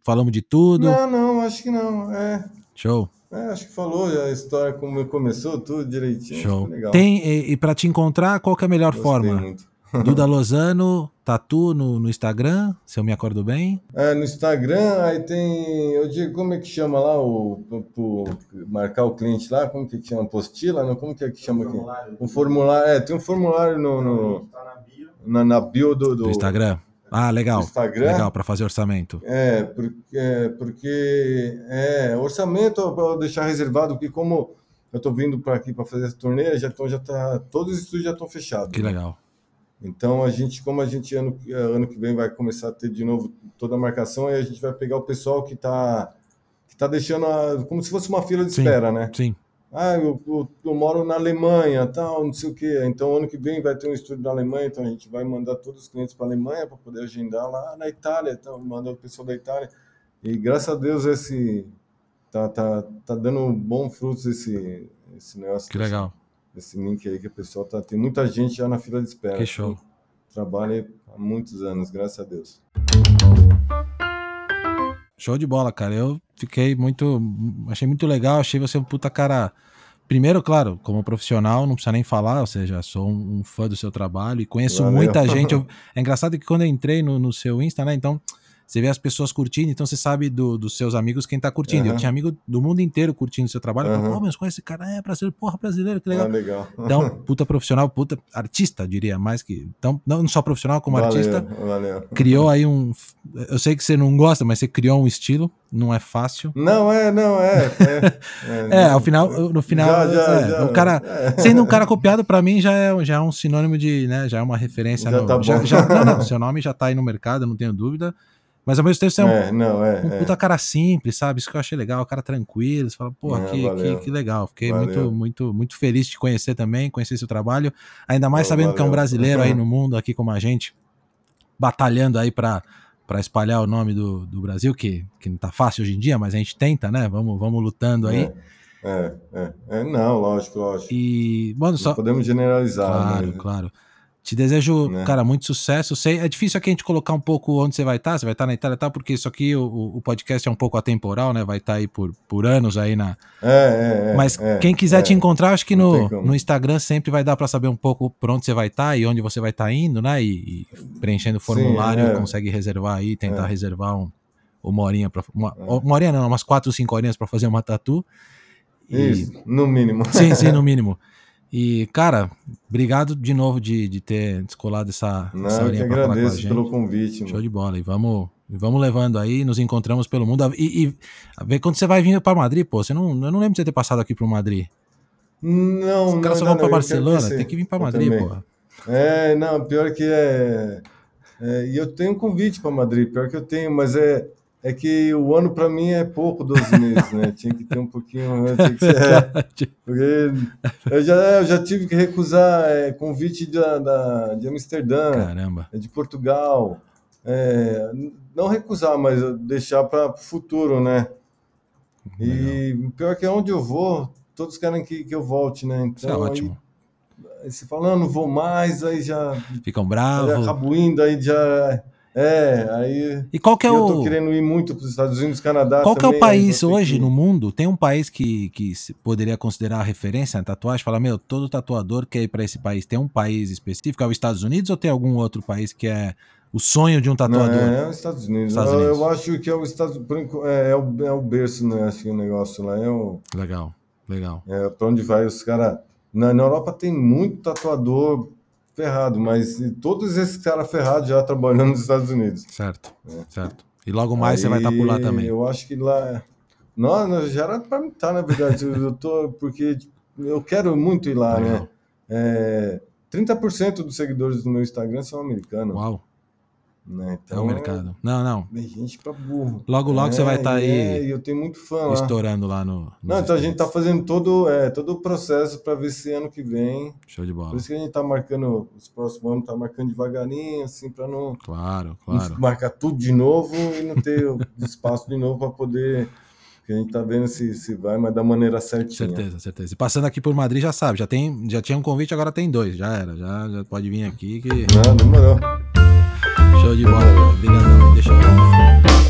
falamos de tudo. Não, não, acho que não. É. Show. É, acho que falou a história como começou, tudo direitinho. Show. Tem, e, e para te encontrar, qual que é a melhor Gostei forma? Muito. Duda Lozano, Tatu no, no Instagram, se eu me acordo bem. É, no Instagram, aí tem. Eu digo, como é que chama lá o. o marcar o cliente lá, como que chama? Postila? Não, como que é que chama aqui? Um formulário. É, tem um formulário no. no na, na bio do, do, do Instagram. Ah, legal. Instagram. Legal, para fazer orçamento. É, porque, é, porque é, orçamento para deixar reservado, porque como eu estou vindo para aqui para fazer essa turnê, já, então já tá, todos os estúdios já estão fechados. Que né? legal. Então a gente, como a gente ano, ano que vem vai começar a ter de novo toda a marcação, aí a gente vai pegar o pessoal que está que tá deixando a, como se fosse uma fila de sim, espera, né? Sim. Ah, eu, eu, eu, moro na Alemanha, tal, não sei o quê. Então, ano que vem vai ter um estúdio na Alemanha, então a gente vai mandar todos os clientes para a Alemanha para poder agendar lá na Itália, então manda o pessoal da Itália. E graças a Deus esse tá tá, tá dando bom frutos esse esse negócio. Que legal. Esse link aí que o pessoal tá tem muita gente já na fila de espera. Que show. Trabalha há muitos anos, graças a Deus. Show de bola, cara. Eu fiquei muito. Achei muito legal. Achei você um puta cara. Primeiro, claro, como profissional, não precisa nem falar, ou seja, sou um, um fã do seu trabalho e conheço Valeu. muita gente. Eu, é engraçado que quando eu entrei no, no seu Insta, né? Então, você vê as pessoas curtindo, então você sabe do, dos seus amigos quem tá curtindo. Uhum. Eu tinha amigo do mundo inteiro curtindo o seu trabalho. Uhum. Pô, mas conhece esse cara? É brasileiro, porra, brasileiro, que legal. Ah, legal. Então, puta profissional, puta artista, diria, mais que. Então, não só profissional, como valeu, artista. Valeu. Criou aí um. Eu sei que você não gosta, mas você criou um estilo, não é fácil. Não, é, não, é. É, é, é ao final, no final, já, já, é, já, o cara. É. Sendo um cara copiado, para mim, já é, já é um sinônimo de. Né, já é uma referência. Já no, tá bom. Já, já, não, não, seu nome já tá aí no mercado, não tenho dúvida. Mas ao mesmo tempo você é um, é, não, é, um puta é. cara simples, sabe? Isso que eu achei legal, cara tranquilo. Você fala, porra, que, que, que, legal. Fiquei muito, muito, muito feliz de te conhecer também, conhecer seu trabalho. Ainda mais sabendo valeu. que é um brasileiro aí no mundo, aqui como a gente, batalhando aí para para espalhar o nome do, do Brasil, que, que não tá fácil hoje em dia, mas a gente tenta, né? Vamos, vamos lutando aí. É, é, é. é não, lógico, lógico. E, mano, só... podemos generalizar. Claro, né? claro. Te desejo, né? cara, muito sucesso. Sei, é difícil aqui a gente colocar um pouco onde você vai estar. Tá, você vai estar tá na Itália, tá? Porque isso aqui, o, o podcast é um pouco atemporal, né? Vai estar tá aí por, por anos aí na. É, é, é Mas é, quem quiser é. te encontrar, acho que no, no Instagram sempre vai dar para saber um pouco por onde você vai estar tá e onde você vai estar tá indo, né? E, e preenchendo o formulário, Sim, é. consegue reservar aí, tentar reservar um, uma horinha para uma, uma horinha não, umas quatro, cinco horinhas para fazer uma tatu. E... Isso, no mínimo. Sim, sim, no mínimo. E, cara, obrigado de novo de, de ter descolado essa, Não, essa eu que horinha pra falar com a agradeço pelo convite. Show mano. de bola. E vamos, vamos levando aí, nos encontramos pelo mundo. E, e vê quando você vai vir para Madrid, pô. Você não, eu não lembro de você ter passado aqui pro Madrid. Não, Os não, caras só vão quero Barcelona, tem que vir Eu Madrid, pô. É, não, pior que é, é, E eu tenho um convite para Madrid, pior que eu tenho, mas é, é que o ano para mim é pouco, 12 meses, né? Tinha que ter um pouquinho. que ser, é, porque eu já, eu já tive que recusar é, convite da, da, de Amsterdã, Caramba. de Portugal. É, não recusar, mas deixar para o futuro, né? E o pior que é onde eu vou, todos querem que, que eu volte, né? Isso é Então, aí- ótimo. Aí você fala, não, não vou mais, aí já Ficam aí bravos. acabo indo, aí já. É, aí. E qual que é eu o. tô querendo ir muito para os Estados Unidos, Canadá. Qual que é o também, país hoje que- no mundo? Tem um país que, que se poderia considerar a referência na tatuagem? Fala, meu, todo tatuador quer ir para esse país. Tem um país específico? É os Estados Unidos ou tem algum outro país que é o sonho de um Não, tatuador? é, é os Estados Unidos. Estados eu, Unidos. eu acho que é o Estados é, é o, é o berço, né? Acho que o negócio lá é o. Legal, legal. É, para onde vai os caras. Na, na Europa tem muito tatuador ferrado, mas todos esses caras ferrados já trabalhando nos Estados Unidos. Certo, certo. E logo mais você vai estar por lá Aí, também. Eu acho que lá. Não, não, já era para estar, na verdade. Eu eu tô. Porque eu quero muito ir lá, Legal. né? É, 30% dos seguidores do meu Instagram são americanos. Uau, Né? é Então, o mercado. Não, não. É gente pra burro. Logo, logo você vai estar e aí É, eu tenho muito fã lá. estourando lá no. nos Não, então a gente tá fazendo todo, é, todo o processo para ver se ano que vem. Show de bola. Por isso que a gente tá marcando, os próximos anos tá marcando devagarinho, assim, para não, Claro, não claro. marcar tudo de novo e não ter espaço de novo para poder. Porque a gente tá vendo se, se vai, mas da maneira certinha. Certeza, certeza. E passando aqui por Madrid, já sabe, já, tem, já tinha um convite, agora tem dois. Já era, já, já pode vir aqui que. Não, demorou. Show you what? 你。